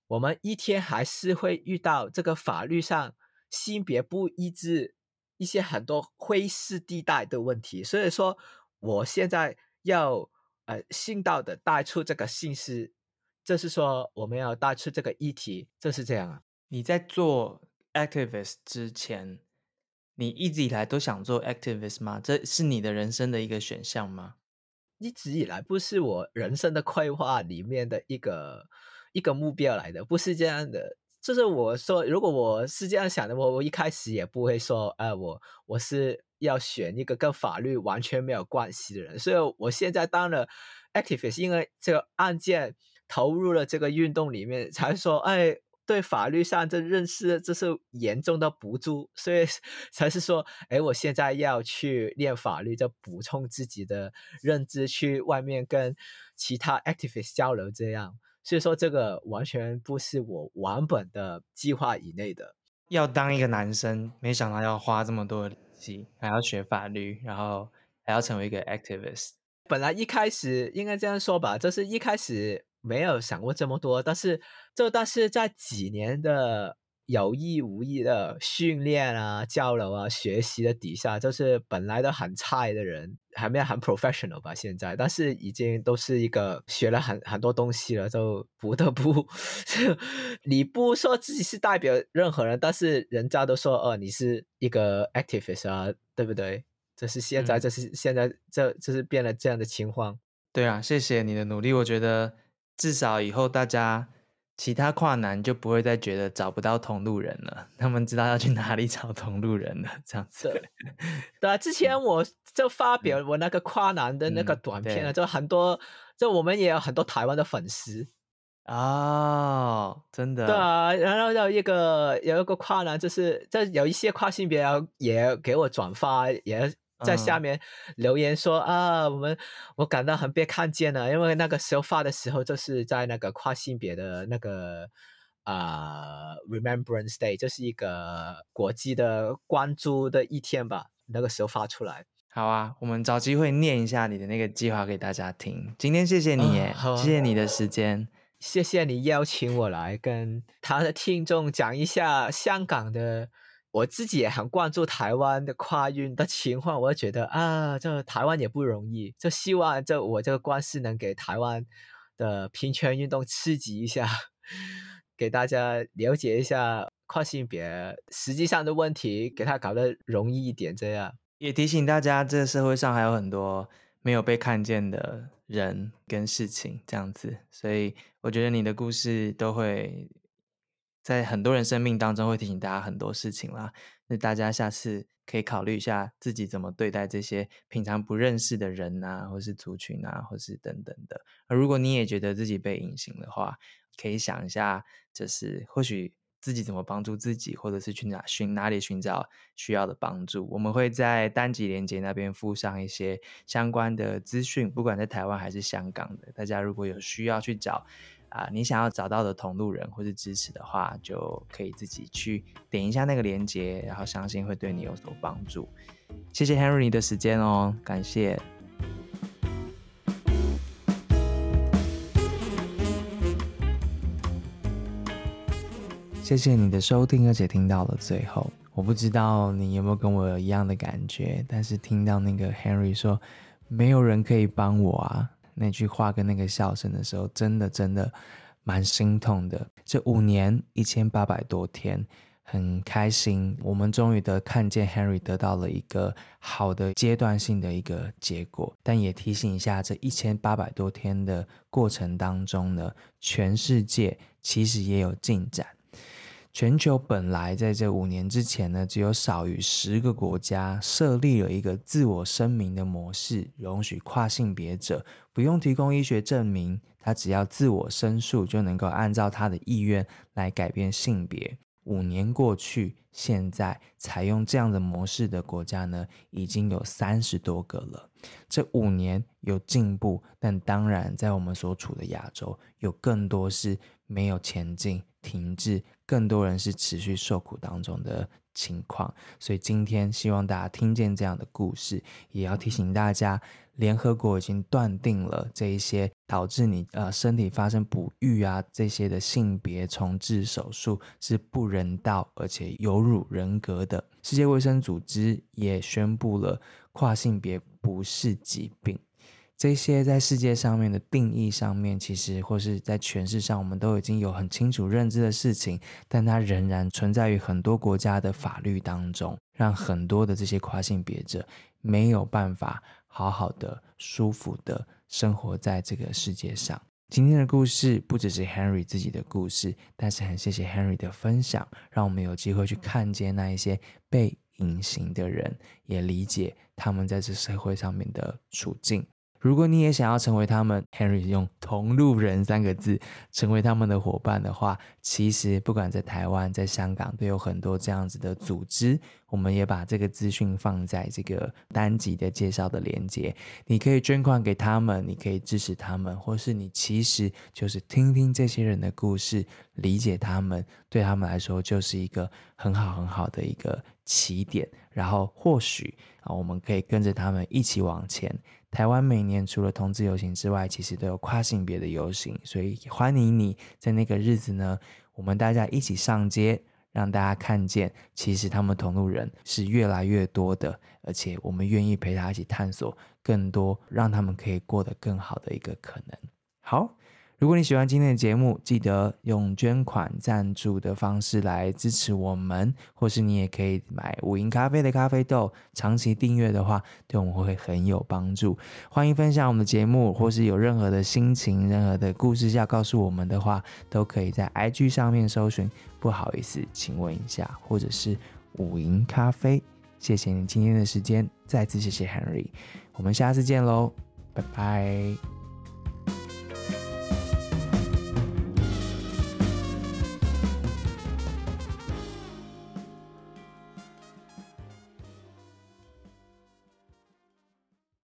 我们一天还是会遇到这个法律上性别不一致，一些很多灰色地带的问题。所以说，我现在要呃，信道的带出这个信息，就是说我们要带出这个议题，就是这样啊。你在做 activist 之前，你一直以来都想做 activist 吗？这是你的人生的一个选项吗？一直以来不是我人生的规划里面的一个一个目标来的，不是这样的。就是我说，如果我是这样想的，我我一开始也不会说，呃，我我是要选一个跟法律完全没有关系的人。所以我现在当了 activist，因为这个案件投入了这个运动里面，才说，哎。对法律上这认识，这是严重的不足，所以才是说，哎，我现在要去练法律，就补充自己的认知，去外面跟其他 activist 交流，这样。所以说，这个完全不是我原本的计划以内的。要当一个男生，没想到要花这么多力气，还要学法律，然后还要成为一个 activist。本来一开始应该这样说吧，就是一开始。没有想过这么多，但是就但是在几年的有意无意的训练啊、交流啊、学习的底下，就是本来都很菜的人，还没有很 professional 吧？现在，但是已经都是一个学了很很多东西了，就不得不，你不说自己是代表任何人，但是人家都说哦，你是一个 activist 啊，对不对？这是现在，这是现在，这这是变了这样的情况。对啊，谢谢你的努力，我觉得。至少以后大家其他跨男就不会再觉得找不到同路人了，他们知道要去哪里找同路人了。这样子，对，对啊，之前我就发表我那个跨男的那个短片了，嗯、就很多，就我们也有很多台湾的粉丝哦，真的，对啊，然后有一个有一个跨男，就是这有一些跨性别也给我转发，也。在下面留言说、嗯、啊，我们我感到很被看见了，因为那个时候发的时候就是在那个跨性别的那个啊、呃、Remembrance Day，就是一个国际的关注的一天吧。那个时候发出来，好啊，我们找机会念一下你的那个计划给大家听。今天谢谢你耶，嗯、谢谢你的时间，谢谢你邀请我来跟他的听众讲一下香港的。我自己也很关注台湾的跨运的情况，我觉得啊，这台湾也不容易，就希望这我这个官司能给台湾的平权运动刺激一下，给大家了解一下跨性别实际上的问题，给他搞得容易一点，这样也提醒大家，这个社会上还有很多没有被看见的人跟事情，这样子，所以我觉得你的故事都会。在很多人生命当中，会提醒大家很多事情啦。那大家下次可以考虑一下自己怎么对待这些平常不认识的人啊，或是族群啊，或是等等的。而如果你也觉得自己被隐形的话，可以想一下，就是或许自己怎么帮助自己，或者是去哪寻哪里寻找需要的帮助。我们会在单集连接那边附上一些相关的资讯，不管在台湾还是香港的，大家如果有需要去找啊、你想要找到的同路人或是支持的话，就可以自己去点一下那个连接，然后相信会对你有所帮助。谢谢 Henry 的时间哦，感谢。谢谢你的收听，而且听到了最后。我不知道你有没有跟我有一样的感觉，但是听到那个 Henry 说“没有人可以帮我啊”那句话跟那个笑声的时候，真的真的蛮心痛的。这五年一千八百多天。很开心，我们终于得看见 Henry 得到了一个好的阶段性的一个结果，但也提醒一下，这一千八百多天的过程当中呢，全世界其实也有进展。全球本来在这五年之前呢，只有少于十个国家设立了一个自我声明的模式，容许跨性别者不用提供医学证明，他只要自我申诉就能够按照他的意愿来改变性别。五年过去，现在采用这样的模式的国家呢，已经有三十多个了。这五年有进步，但当然，在我们所处的亚洲，有更多是没有前进、停滞，更多人是持续受苦当中的情况。所以今天希望大家听见这样的故事，也要提醒大家。联合国已经断定了这一些导致你呃身体发生不育啊这些的性别重置手术是不人道而且有辱人格的。世界卫生组织也宣布了跨性别不是疾病。这些在世界上面的定义上面，其实或是在诠释上，我们都已经有很清楚认知的事情，但它仍然存在于很多国家的法律当中，让很多的这些跨性别者没有办法。好好的、舒服的生活在这个世界上。今天的故事不只是 Henry 自己的故事，但是很谢谢 Henry 的分享，让我们有机会去看见那一些被隐形的人，也理解他们在这社会上面的处境。如果你也想要成为他们，Henry 用“同路人”三个字成为他们的伙伴的话，其实不管在台湾、在香港，都有很多这样子的组织。我们也把这个资讯放在这个单集的介绍的链接，你可以捐款给他们，你可以支持他们，或是你其实就是听听这些人的故事，理解他们，对他们来说就是一个很好很好的一个起点。然后或许啊，我们可以跟着他们一起往前。台湾每年除了同志游行之外，其实都有跨性别的游行，所以欢迎你在那个日子呢，我们大家一起上街，让大家看见，其实他们同路人是越来越多的，而且我们愿意陪他一起探索更多，让他们可以过得更好的一个可能。好。如果你喜欢今天的节目，记得用捐款赞助的方式来支持我们，或是你也可以买午营咖啡的咖啡豆，长期订阅的话，对我们会很有帮助。欢迎分享我们的节目，或是有任何的心情、任何的故事要告诉我们的话，都可以在 IG 上面搜寻。不好意思，请问一下，或者是午营咖啡。谢谢你今天的时间，再次谢谢 Henry，我们下次见喽，拜拜。